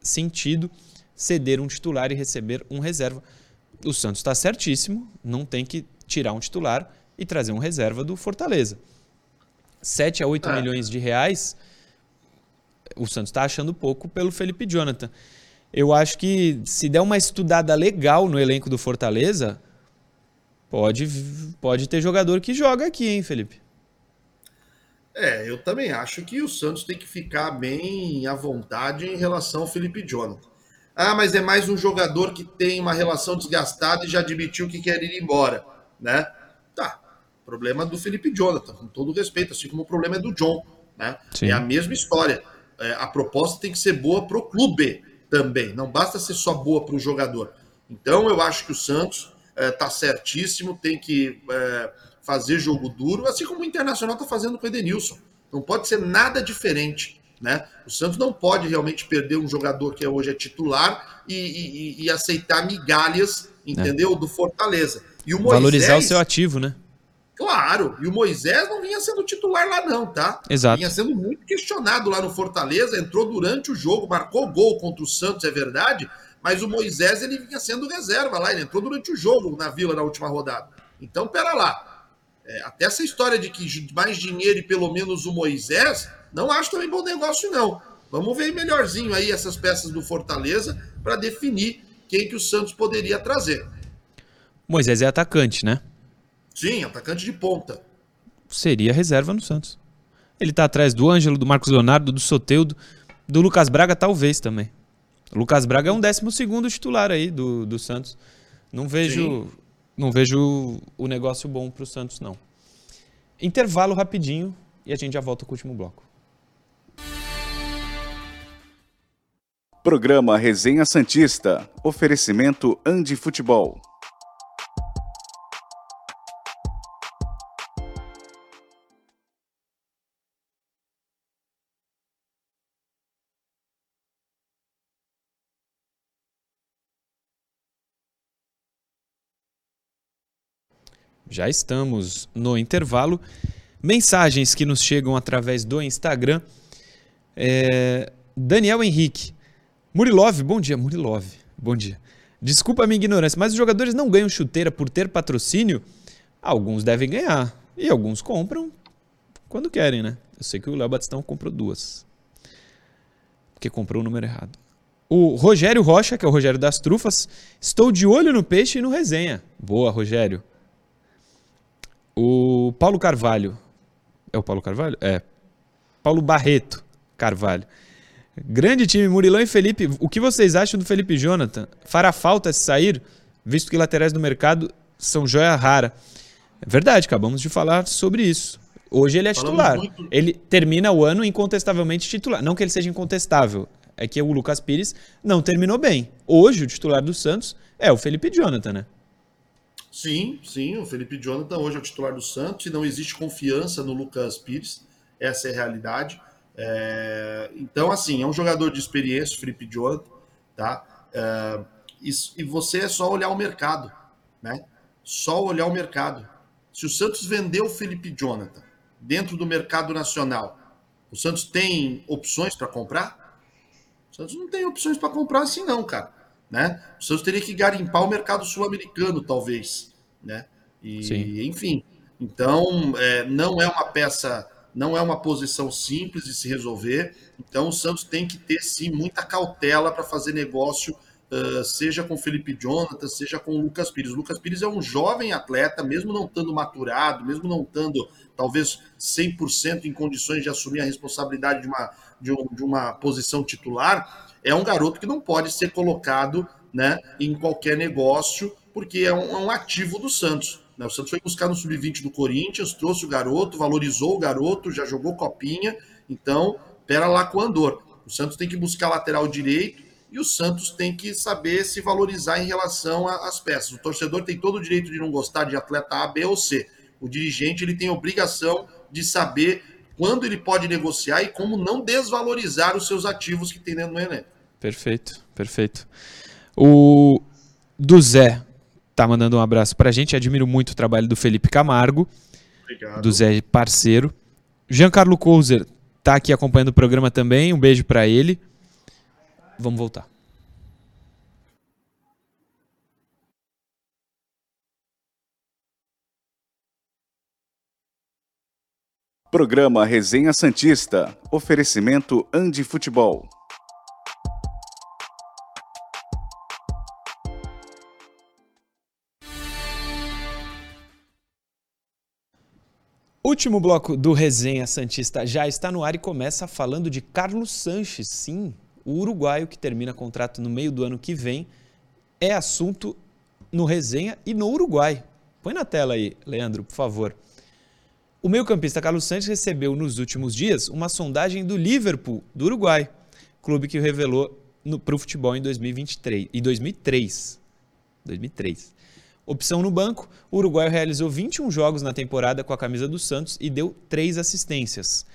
sentido ceder um titular e receber um reserva. O Santos está certíssimo, não tem que tirar um titular e trazer um reserva do Fortaleza. 7 a 8 é. milhões de reais o Santos está achando pouco pelo Felipe Jonathan. Eu acho que se der uma estudada legal no elenco do Fortaleza, pode, pode ter jogador que joga aqui, hein, Felipe? É, eu também acho que o Santos tem que ficar bem à vontade em relação ao Felipe Jonathan. Ah, mas é mais um jogador que tem uma relação desgastada e já admitiu que quer ir embora, né? Tá. Problema do Felipe Jonathan, com todo respeito, assim como o problema é do John Né? É a mesma história. É, a proposta tem que ser boa para o clube também. Não basta ser só boa para o jogador. Então eu acho que o Santos está é, certíssimo, tem que é, fazer jogo duro, assim como o Internacional está fazendo com o Edenilson. Não pode ser nada diferente. Né? O Santos não pode realmente perder um jogador que hoje é titular e, e, e aceitar migalhas, entendeu? É. Do Fortaleza. E o Moisés, Valorizar o seu ativo, né? Claro, e o Moisés não vinha sendo titular lá, não, tá? Exato. Vinha sendo muito questionado lá no Fortaleza, entrou durante o jogo, marcou gol contra o Santos, é verdade, mas o Moisés ele vinha sendo reserva lá, ele entrou durante o jogo na Vila na última rodada. Então, pera lá. É, até essa história de que mais dinheiro e pelo menos o Moisés, não acho também bom negócio, não. Vamos ver melhorzinho aí essas peças do Fortaleza para definir quem que o Santos poderia trazer. Moisés é atacante, né? Sim, atacante de ponta. Seria reserva no Santos. Ele tá atrás do Ângelo, do Marcos Leonardo, do Soteudo, do Lucas Braga, talvez também. O Lucas Braga é um décimo segundo titular aí do, do Santos. Não vejo, não vejo o negócio bom pro Santos, não. Intervalo rapidinho e a gente já volta com o último bloco. Programa Resenha Santista. Oferecimento Andi Futebol. Já estamos no intervalo. Mensagens que nos chegam através do Instagram. É... Daniel Henrique. Murilov, bom dia. Murilov, bom dia. Desculpa a minha ignorância, mas os jogadores não ganham chuteira por ter patrocínio? Alguns devem ganhar. E alguns compram quando querem, né? Eu sei que o Léo Batistão comprou duas. Porque comprou o número errado. O Rogério Rocha, que é o Rogério das Trufas. Estou de olho no peixe e no resenha. Boa, Rogério. O Paulo Carvalho. É o Paulo Carvalho? É. Paulo Barreto Carvalho. Grande time, Murilão e Felipe. O que vocês acham do Felipe Jonathan? Fará falta se sair, visto que laterais do mercado são joia rara. É verdade, acabamos de falar sobre isso. Hoje ele é titular. Ele termina o ano incontestavelmente titular. Não que ele seja incontestável, é que o Lucas Pires não terminou bem. Hoje o titular do Santos é o Felipe Jonathan, né? Sim, sim, o Felipe Jonathan hoje é o titular do Santos e não existe confiança no Lucas Pires, essa é a realidade. É, então, assim, é um jogador de experiência, o Felipe Jonathan, tá? É, e, você é só olhar o mercado, né? Só olhar o mercado. Se o Santos vendeu o Felipe Jonathan dentro do mercado nacional, o Santos tem opções para comprar? O Santos não tem opções para comprar assim, não, cara. Né? O Santos teria que garimpar o mercado sul-americano, talvez. Né? E, Sim. enfim. Então, é, não é uma peça, não é uma posição simples de se resolver. Então, o Santos tem que ter, sim, muita cautela para fazer negócio, uh, seja com Felipe Jonathan, seja com o Lucas Pires. O Lucas Pires é um jovem atleta, mesmo não estando maturado, mesmo não estando, talvez, 100% em condições de assumir a responsabilidade de uma, de, um, de uma posição titular é um garoto que não pode ser colocado né, em qualquer negócio, porque é um, é um ativo do Santos. Né? O Santos foi buscar no sub-20 do Corinthians, trouxe o garoto, valorizou o garoto, já jogou copinha, então, pera lá com o Andor. O Santos tem que buscar lateral direito e o Santos tem que saber se valorizar em relação às peças. O torcedor tem todo o direito de não gostar de atleta A, B ou C. O dirigente ele tem obrigação de saber quando ele pode negociar e como não desvalorizar os seus ativos que tem dentro do elenco. Perfeito, perfeito. O do Zé tá mandando um abraço pra gente. Admiro muito o trabalho do Felipe Camargo. Obrigado. Do Zé parceiro. Giancarlo Couser tá aqui acompanhando o programa também. Um beijo para ele. Vamos voltar. Programa Resenha Santista. Oferecimento Andi Futebol. Último bloco do Resenha Santista já está no ar e começa falando de Carlos Sanches. Sim, o uruguaio que termina contrato no meio do ano que vem é assunto no Resenha e no Uruguai. Põe na tela aí, Leandro, por favor. O meio-campista Carlos Santos recebeu nos últimos dias uma sondagem do Liverpool, do Uruguai, clube que revelou para o futebol em 2023 e 2003. 2003. Opção no banco, o uruguaio realizou 21 jogos na temporada com a camisa do Santos e deu três assistências.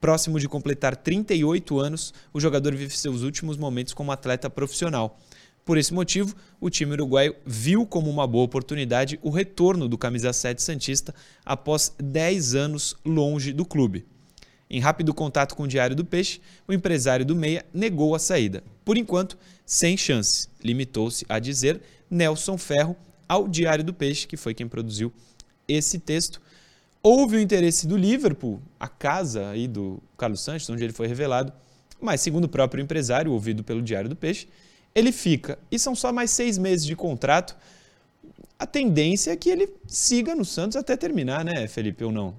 Próximo de completar 38 anos, o jogador vive seus últimos momentos como atleta profissional. Por esse motivo, o time uruguaio viu como uma boa oportunidade o retorno do camisa 7 Santista após 10 anos longe do clube. Em rápido contato com o Diário do Peixe, o empresário do Meia negou a saída. Por enquanto, sem chance, limitou-se a dizer Nelson Ferro ao Diário do Peixe, que foi quem produziu esse texto. Houve o interesse do Liverpool, a casa aí do Carlos Santos, onde ele foi revelado, mas segundo o próprio empresário, ouvido pelo Diário do Peixe, ele fica. E são só mais seis meses de contrato. A tendência é que ele siga no Santos até terminar, né, Felipe, ou não?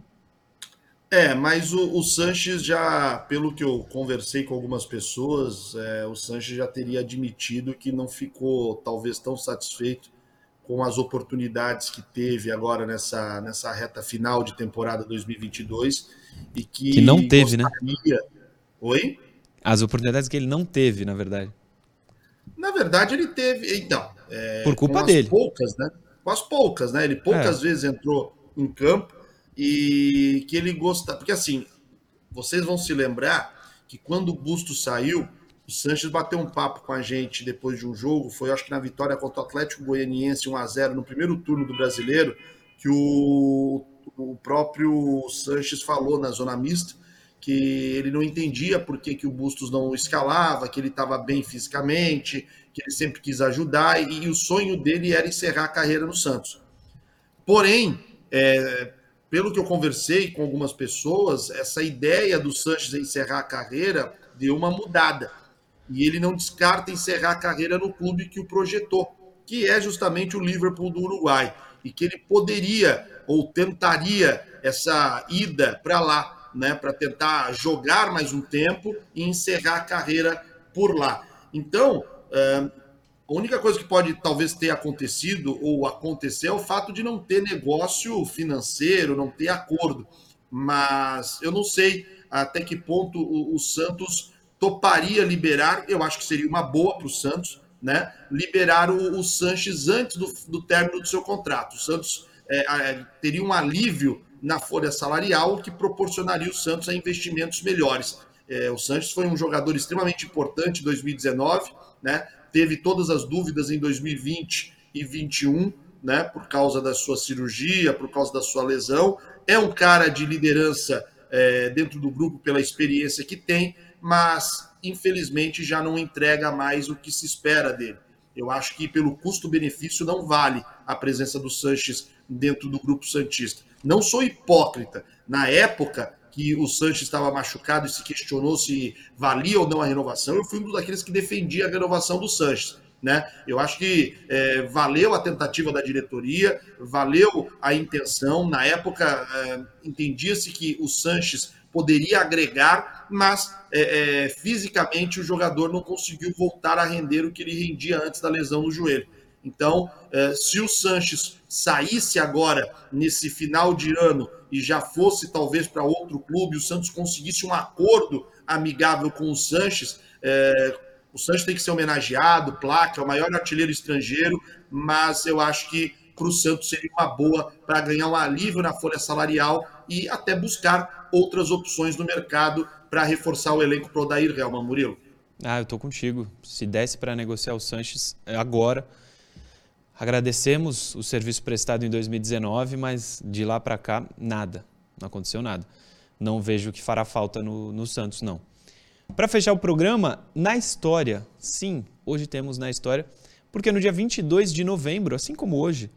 É, mas o, o Sanches já, pelo que eu conversei com algumas pessoas, é, o Sanches já teria admitido que não ficou talvez tão satisfeito com as oportunidades que teve agora nessa, nessa reta final de temporada 2022 e que, que não teve, né? gostaria... né? Oi? As oportunidades que ele não teve, na verdade. Na verdade, ele teve. Então. É, Por culpa dele. Poucas, né? Com as poucas, né? Ele poucas é. vezes entrou em campo e que ele gosta. Porque assim, vocês vão se lembrar que quando o Busto saiu, o Sanches bateu um papo com a gente depois de um jogo. Foi, acho que na vitória contra o Atlético Goianiense 1x0 no primeiro turno do brasileiro, que o, o próprio Sanches falou na zona mista que ele não entendia por que, que o Bustos não escalava, que ele estava bem fisicamente, que ele sempre quis ajudar e, e, o sonho dele era encerrar a carreira no Santos. Porém, é, pelo que eu conversei com algumas pessoas, essa ideia do Sanches encerrar a carreira deu uma mudada. E ele não descarta encerrar a carreira no clube que o projetou, que é justamente o Liverpool do Uruguai. E que ele poderia ou tentaria essa ida para lá né, para tentar jogar mais um tempo e encerrar a carreira por lá. Então, é, a única coisa que pode talvez ter acontecido ou acontecer é o fato de não ter negócio financeiro, não ter acordo. Mas eu não sei até que ponto o Santos toparia liberar, eu acho que seria uma boa para o Santos, né? Liberar o, o Sanches antes do, do término do seu contrato. O Santos é, teria um alívio na folha salarial, que proporcionaria o Santos a investimentos melhores. É, o Santos foi um jogador extremamente importante em 2019, né? teve todas as dúvidas em 2020 e 2021, né? por causa da sua cirurgia, por causa da sua lesão. É um cara de liderança é, dentro do grupo pela experiência que tem, mas infelizmente já não entrega mais o que se espera dele. Eu acho que pelo custo-benefício não vale a presença do Sanches dentro do grupo Santista. Não sou hipócrita. Na época que o Sanches estava machucado e se questionou se valia ou não a renovação, eu fui um daqueles que defendia a renovação do Sanches. Né? Eu acho que é, valeu a tentativa da diretoria, valeu a intenção. Na época, é, entendia-se que o Sanches poderia agregar, mas é, é, fisicamente o jogador não conseguiu voltar a render o que ele rendia antes da lesão no joelho. Então, é, se o Sanches saísse agora nesse final de ano e já fosse talvez para outro clube, o Santos conseguisse um acordo amigável com o Sanches, é, o Sanches tem que ser homenageado, placa, é o maior artilheiro estrangeiro, mas eu acho que para o Santos seria uma boa para ganhar um alívio na folha salarial e até buscar outras opções no mercado para reforçar o elenco para o Dair Helman, Murilo. Ah, eu tô contigo. Se desse para negociar o Sanches agora, Agradecemos o serviço prestado em 2019, mas de lá para cá, nada. Não aconteceu nada. Não vejo que fará falta no, no Santos, não. Para fechar o programa, na história, sim, hoje temos na história, porque no dia 22 de novembro, assim como hoje,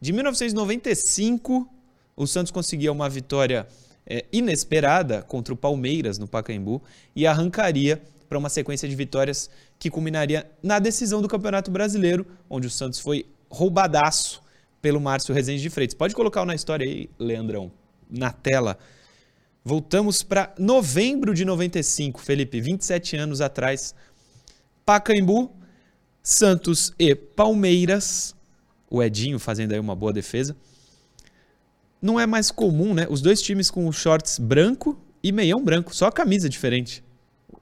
de 1995, o Santos conseguia uma vitória é, inesperada contra o Palmeiras no Pacaembu e arrancaria para uma sequência de vitórias que culminaria na decisão do Campeonato Brasileiro, onde o Santos foi roubadaço pelo Márcio Rezende de Freitas. Pode colocar na história aí, Leandrão, na tela. Voltamos para novembro de 95, Felipe, 27 anos atrás. Pacaembu, Santos e Palmeiras. O Edinho fazendo aí uma boa defesa. Não é mais comum, né? Os dois times com shorts branco e meião branco, só a camisa diferente.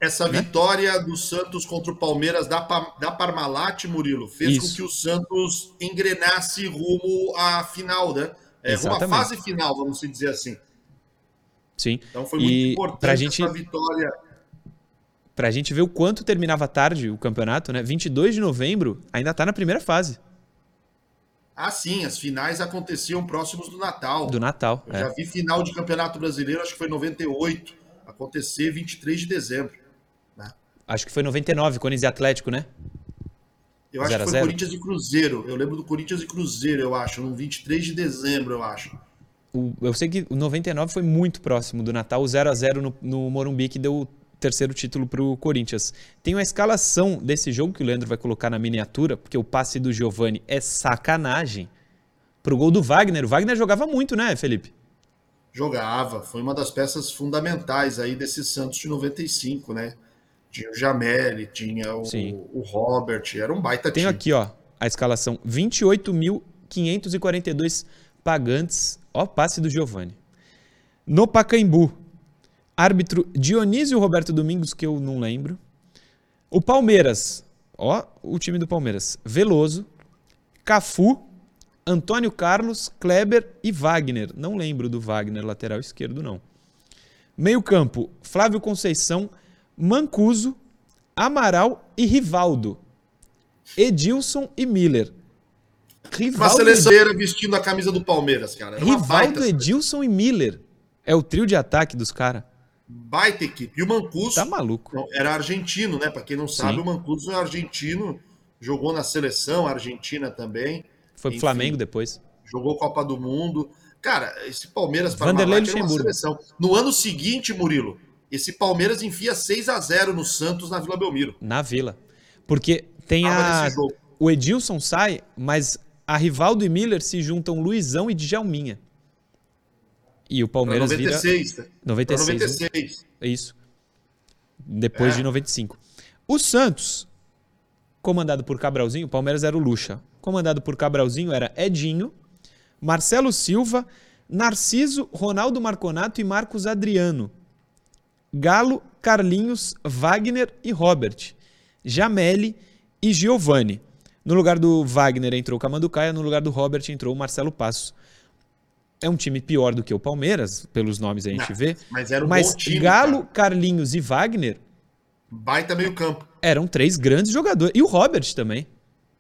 Essa né? vitória do Santos contra o Palmeiras da, da Parmalat, Murilo, fez Isso. com que o Santos engrenasse rumo à final, né? É, rumo à fase final, vamos dizer assim. Sim. Então foi muito e importante pra gente, essa vitória. Pra gente ver o quanto terminava tarde o campeonato, né? 22 de novembro ainda tá na primeira fase. Ah, sim, as finais aconteciam próximos do Natal. Do Natal. Eu é. já vi final de Campeonato Brasileiro, acho que foi 98, acontecer 23 de dezembro. Né? Acho que foi 99, Corinthians e Atlético, né? Eu acho que foi Corinthians e Cruzeiro. Eu lembro do Corinthians e Cruzeiro, eu acho, no 23 de dezembro, eu acho. O, eu sei que o 99 foi muito próximo do Natal, o 0 a 0 no, no Morumbi, que deu terceiro título para o Corinthians. Tem uma escalação desse jogo que o Leandro vai colocar na miniatura, porque o passe do Giovani é sacanagem. Pro gol do Wagner. O Wagner jogava muito, né, Felipe? Jogava. Foi uma das peças fundamentais aí desse Santos de 95, né? Tinha o Jameli, tinha o, o Robert, era um baita Tem time. aqui, ó, a escalação. 28.542 pagantes. Ó, passe do Giovani. No Pacaembu, Árbitro Dionísio Roberto Domingos, que eu não lembro. O Palmeiras, ó, o time do Palmeiras. Veloso, Cafu, Antônio Carlos, Kleber e Wagner. Não lembro do Wagner, lateral esquerdo, não. Meio-campo, Flávio Conceição, Mancuso, Amaral e Rivaldo. Edilson e Miller. Rivaldo Uma seleção vestindo a camisa do Palmeiras, cara. Rivaldo, Edilson e Miller. É o trio de ataque dos caras baita equipe. E o Mancuso. Tá maluco. Era argentino, né? Para quem não sabe, Sim. o Mancuso é argentino, jogou na seleção argentina também. Foi pro Flamengo depois. Jogou Copa do Mundo. Cara, esse Palmeiras para Vanderlei Luxemburgo. seleção. No ano seguinte, Murilo, esse Palmeiras enfia 6 a 0 no Santos na Vila Belmiro. Na Vila. Porque tem a o Edilson sai, mas a Rivaldo e Miller se juntam Luizão e Djalminha. E o Palmeiras 96, vira... 96. 96. É isso. Depois é. de 95. O Santos, comandado por Cabralzinho, o Palmeiras era o Lucha. Comandado por Cabralzinho era Edinho, Marcelo Silva, Narciso, Ronaldo Marconato e Marcos Adriano. Galo, Carlinhos, Wagner e Robert. Jameli e Giovani. No lugar do Wagner entrou o Camanducaia, no lugar do Robert entrou o Marcelo Passos é um time pior do que o Palmeiras, pelos nomes a gente Não, vê. Mas era um mas bom time, Galo, cara. Carlinhos e Wagner. Baita meio campo. Eram três grandes jogadores. E o Robert também.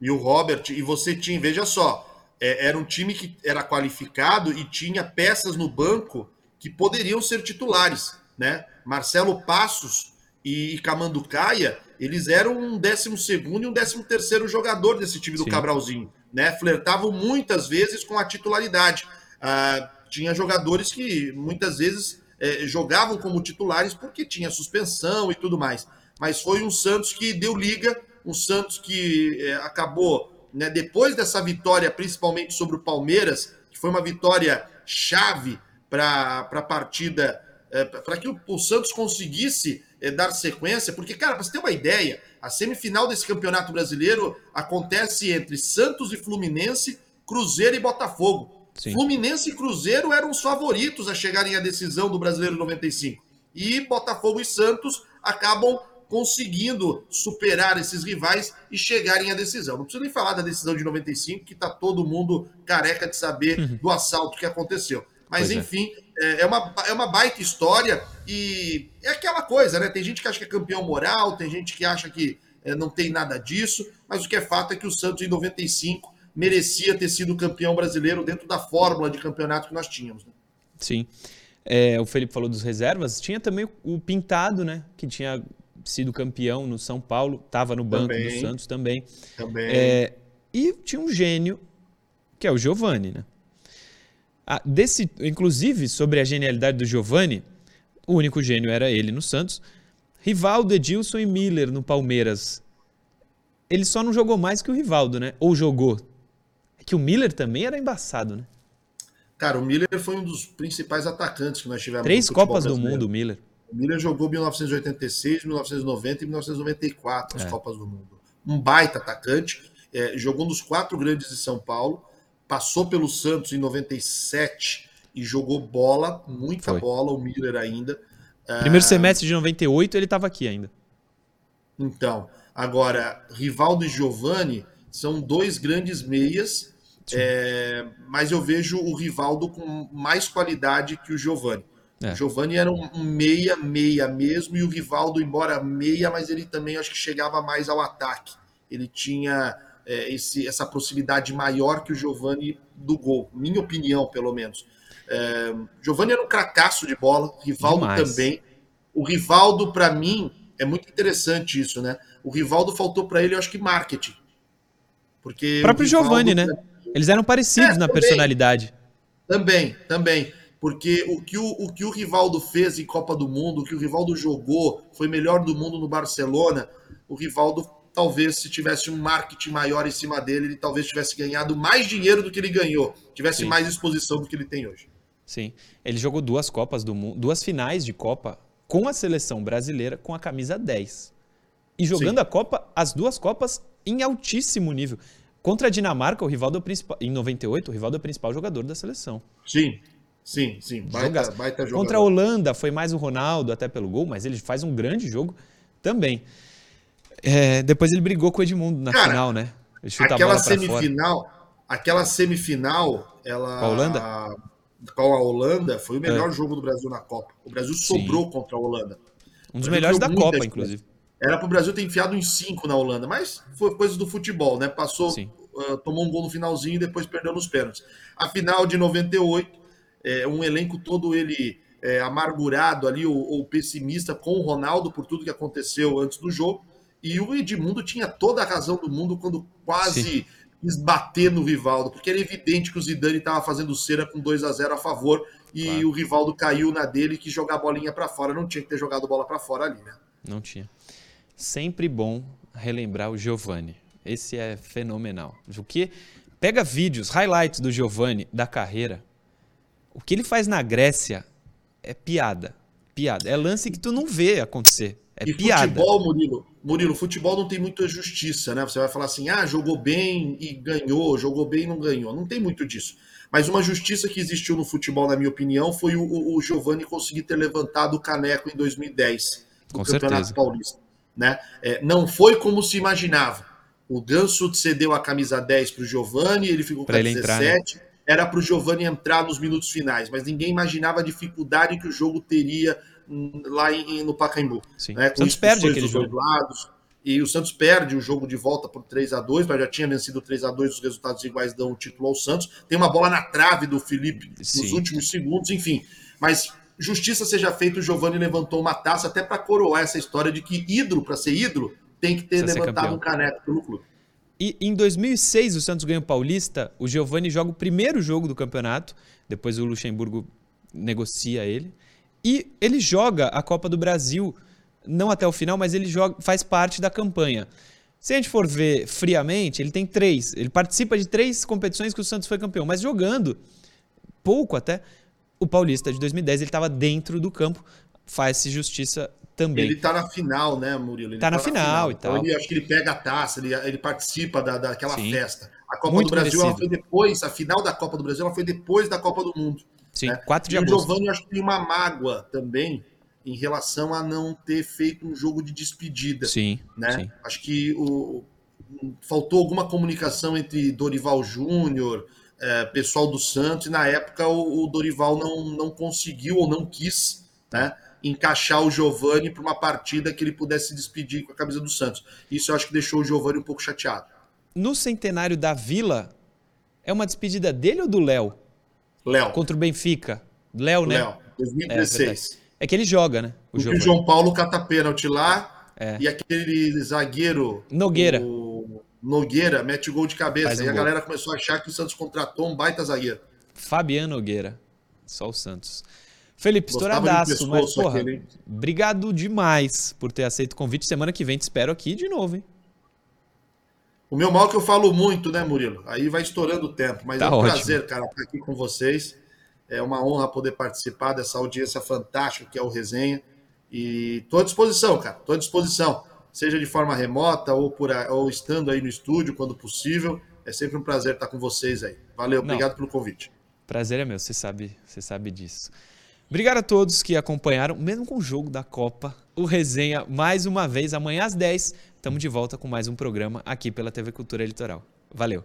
E o Robert, e você tinha, veja só, é, era um time que era qualificado e tinha peças no banco que poderiam ser titulares, né? Marcelo Passos e, Camanducaia, eles eram um 12 segundo e um 13 terceiro jogador desse time do Sim. Cabralzinho, né? Flertavam muitas vezes com a titularidade. Ah, tinha jogadores que muitas vezes é, jogavam como titulares porque tinha suspensão e tudo mais. Mas foi um Santos que deu liga, um Santos que é, acabou, né, depois dessa vitória, principalmente sobre o Palmeiras, que foi uma vitória chave para a partida, é, para que o, o, Santos conseguisse dar sequência, porque, cara, para você ter uma ideia, a semifinal desse campeonato brasileiro acontece entre Santos e Fluminense, Cruzeiro e Botafogo. Sim. Fluminense e Cruzeiro eram os favoritos a chegarem à decisão do Brasileiro 95. E Botafogo e Santos acabam conseguindo superar esses rivais e chegarem à decisão. Não preciso nem falar da decisão de 95, que está todo mundo careca de saber uhum. do assalto que aconteceu. Mas, pois é. enfim, é. é, uma, é uma baita história e é aquela coisa, né? Tem gente que acha que é campeão moral, tem gente que acha que é, não tem nada disso, mas o que é fato é que o Santos, em 95, merecia ter sido campeão brasileiro dentro da fórmula de campeonato que nós tínhamos. Né? Sim. É, o Felipe falou dos reservas. Tinha também o Pintado, né? Que tinha sido campeão no São Paulo, estava no banco também, do Santos também. Também. É, e tinha um gênio, que é o Giovani, né? Ah, desse, inclusive, sobre a genialidade do Giovani, o único gênio era ele no Santos. Rivaldo, Edilson e Miller no Palmeiras. Ele só não jogou mais que o Rivaldo, né? Ou jogou que o Miller também era embaçado, né? Cara, o Miller foi um dos principais atacantes que nós tivemos. Três Copas do Mundo, o Miller. O Miller jogou 1986, 1990 e 1994 as é. Copas do Mundo. Um baita atacante, é, jogou nos quatro grandes de São Paulo, passou pelo Santos em 97 e jogou bola, muita Foi. bola, o Miller ainda. Primeiro Ah, semestre de 98 ele estava aqui ainda. Então, agora, Rivaldo e Giovani são dois grandes meias, é, mas eu vejo o Rivaldo com mais qualidade que o Giovani. É. O Giovani era um meia, meia mesmo, e o Rivaldo, embora meia, mas ele também acho que chegava mais ao ataque. Ele tinha é, esse- essa proximidade maior que o Giovani do gol, minha opinião, pelo menos. É, Giovani era um cracaço de bola, Rivaldo Demais. também. O Rivaldo, para mim, é muito interessante isso, né? O Rivaldo faltou para ele, eu acho que marketing. Porque O próprio Rivaldo, Giovani, né? Eles eram parecidos É, na também. personalidade. Também, também. Porque o que o, o que o Rivaldo fez em Copa do Mundo, o que o Rivaldo jogou, foi melhor do mundo no Barcelona. O Rivaldo, talvez, se tivesse um marketing maior em cima dele, ele talvez tivesse ganhado mais dinheiro do que ele ganhou, tivesse Sim. mais exposição do que ele tem hoje. Sim. Ele jogou duas Copas do Mundo, duas finais de Copa com a seleção brasileira com a camisa 10. E jogando Sim. a Copa, as duas Copas em altíssimo nível. Contra a Dinamarca, o Rivaldo é principal, em 98, o Rivaldo é o principal jogador da seleção. Sim, sim, sim. Baita, baita jogador. Contra a Holanda foi mais o Ronaldo até pelo gol, mas ele faz um grande jogo também. É, depois ele brigou com o Edmundo na Cara, final, né? Ele chuta aquela pra fora. semifinal, aquela semifinal, ela Com a Holanda? com a Holanda foi o melhor jogo do Brasil na Copa. O Brasil Sim. sobrou contra a Holanda. Um dos melhores da Copa, inclusive. Era pro Brasil ter enfiado em cinco na Holanda, mas foi coisa do futebol, né? Passou, ah, tomou um gol no finalzinho e depois perdeu nos pênaltis. A final de 98, é, um elenco todo ele é, amargurado ali, ou, ou pessimista com o Ronaldo por tudo que aconteceu antes do jogo. E o Edmundo tinha toda a razão do mundo quando quase Sim. quis bater no Rivaldo, porque era evidente que o Zidane estava fazendo cera com 2 a 0 a favor e Claro. o Rivaldo caiu na dele e quis jogar a bolinha para fora. Não tinha que ter jogado bola para fora ali, né? Não tinha. Sempre bom relembrar o Giovanni. Esse é fenomenal. O que pega vídeos, highlights do Giovanni da carreira. O que ele faz na Grécia é piada. Piada. É lance que tu não vê acontecer. É e piada. futebol, Murilo, Murilo, futebol não tem muita justiça, né? Você vai falar assim, ah, jogou bem e ganhou, jogou bem e não ganhou. Não tem muito disso. Mas uma justiça que existiu no futebol, na minha opinião, foi o, o, o Giovani conseguir ter levantado o caneco em 2010 no Com Campeonato certeza. Paulista. Né? É, não foi como se imaginava. O Ganso cedeu a camisa 10 para o Giovani, ele ficou com Pra a ele entrar, né? 17. Era para o Giovani entrar nos minutos finais, mas ninguém imaginava a dificuldade que o jogo teria hum, lá em- no Pacaembu Sim. né, O Santos perde aquele jogo. dois lados. E o Santos perde o jogo de volta por 3 a 2 mas já tinha vencido 3 a 2 os resultados iguais dão o título ao Santos. Tem uma bola na trave do Felipe nos Sim. últimos segundos, enfim. Mas justiça seja feita, o Giovani levantou uma taça até para coroar essa história de que ídolo, para ser ídolo, tem que ter Precisa levantado um caneco pelo clube. E em 2006 o Santos ganha o Paulista, o Giovani joga o primeiro jogo do campeonato, depois o Luxemburgo negocia ele, e ele joga a Copa do Brasil, não até o final, mas ele joga, faz parte da campanha. Se a gente for ver friamente, ele tem três, ele participa de três competições que o Santos foi campeão, mas jogando pouco até, o Paulista de 2010 ele estava dentro do campo, faz-se justiça também. Ele tá na final, né, Murilo? Ele Tá na final e Então tal. ele, acho que ele pega a taça, ele, ele participa da, daquela Sim. festa. A Copa Muito do Brasil ela foi depois, a final da Copa do Brasil ela foi depois da Copa do Mundo. Sim, né? 4 de e o agosto. Giovanni acho que tem uma mágoa também em relação a não ter feito um jogo de despedida. Sim, né? sim. Acho que o, faltou alguma comunicação entre Dorival Júnior, é, pessoal do Santos, e na época o, o Dorival não, não conseguiu ou não quis né, encaixar o Giovani para uma partida que ele pudesse se despedir com a camisa do Santos. Isso eu acho que deixou o Giovani um pouco chateado. No centenário da Vila, é uma despedida dele ou do Léo? Léo, Contra o Benfica. Léo, né? Léo, 2016. É que ele joga, né? O o. João Paulo cata pênalti lá É. e aquele zagueiro Nogueira. o Nogueira mete o gol de cabeça um e a gol. galera começou a achar que o Santos contratou um baita zagueiro. Fabiano Nogueira. Só o Santos. Felipe, estouradaço, mas porra, aquele, obrigado demais por ter aceito o convite. Semana que vem te espero aqui de novo, hein? O meu mal é que eu falo muito, né, Murilo? Aí vai estourando o tempo, mas Tá é um ótimo. prazer, cara, estar aqui com vocês. É uma honra poder participar dessa audiência fantástica que é o Resenha. E tô à disposição, cara. Tô à disposição. Seja de forma remota ou, por ou estando aí no estúdio quando possível. É sempre um prazer estar com vocês aí. Valeu, Não. obrigado pelo convite. Prazer é meu, você sabe, você sabe disso. Obrigado a todos que acompanharam, mesmo com o jogo da Copa, o Resenha mais uma vez, amanhã às 10. Estamos de volta com mais um programa aqui pela TV Cultura Litoral. Valeu!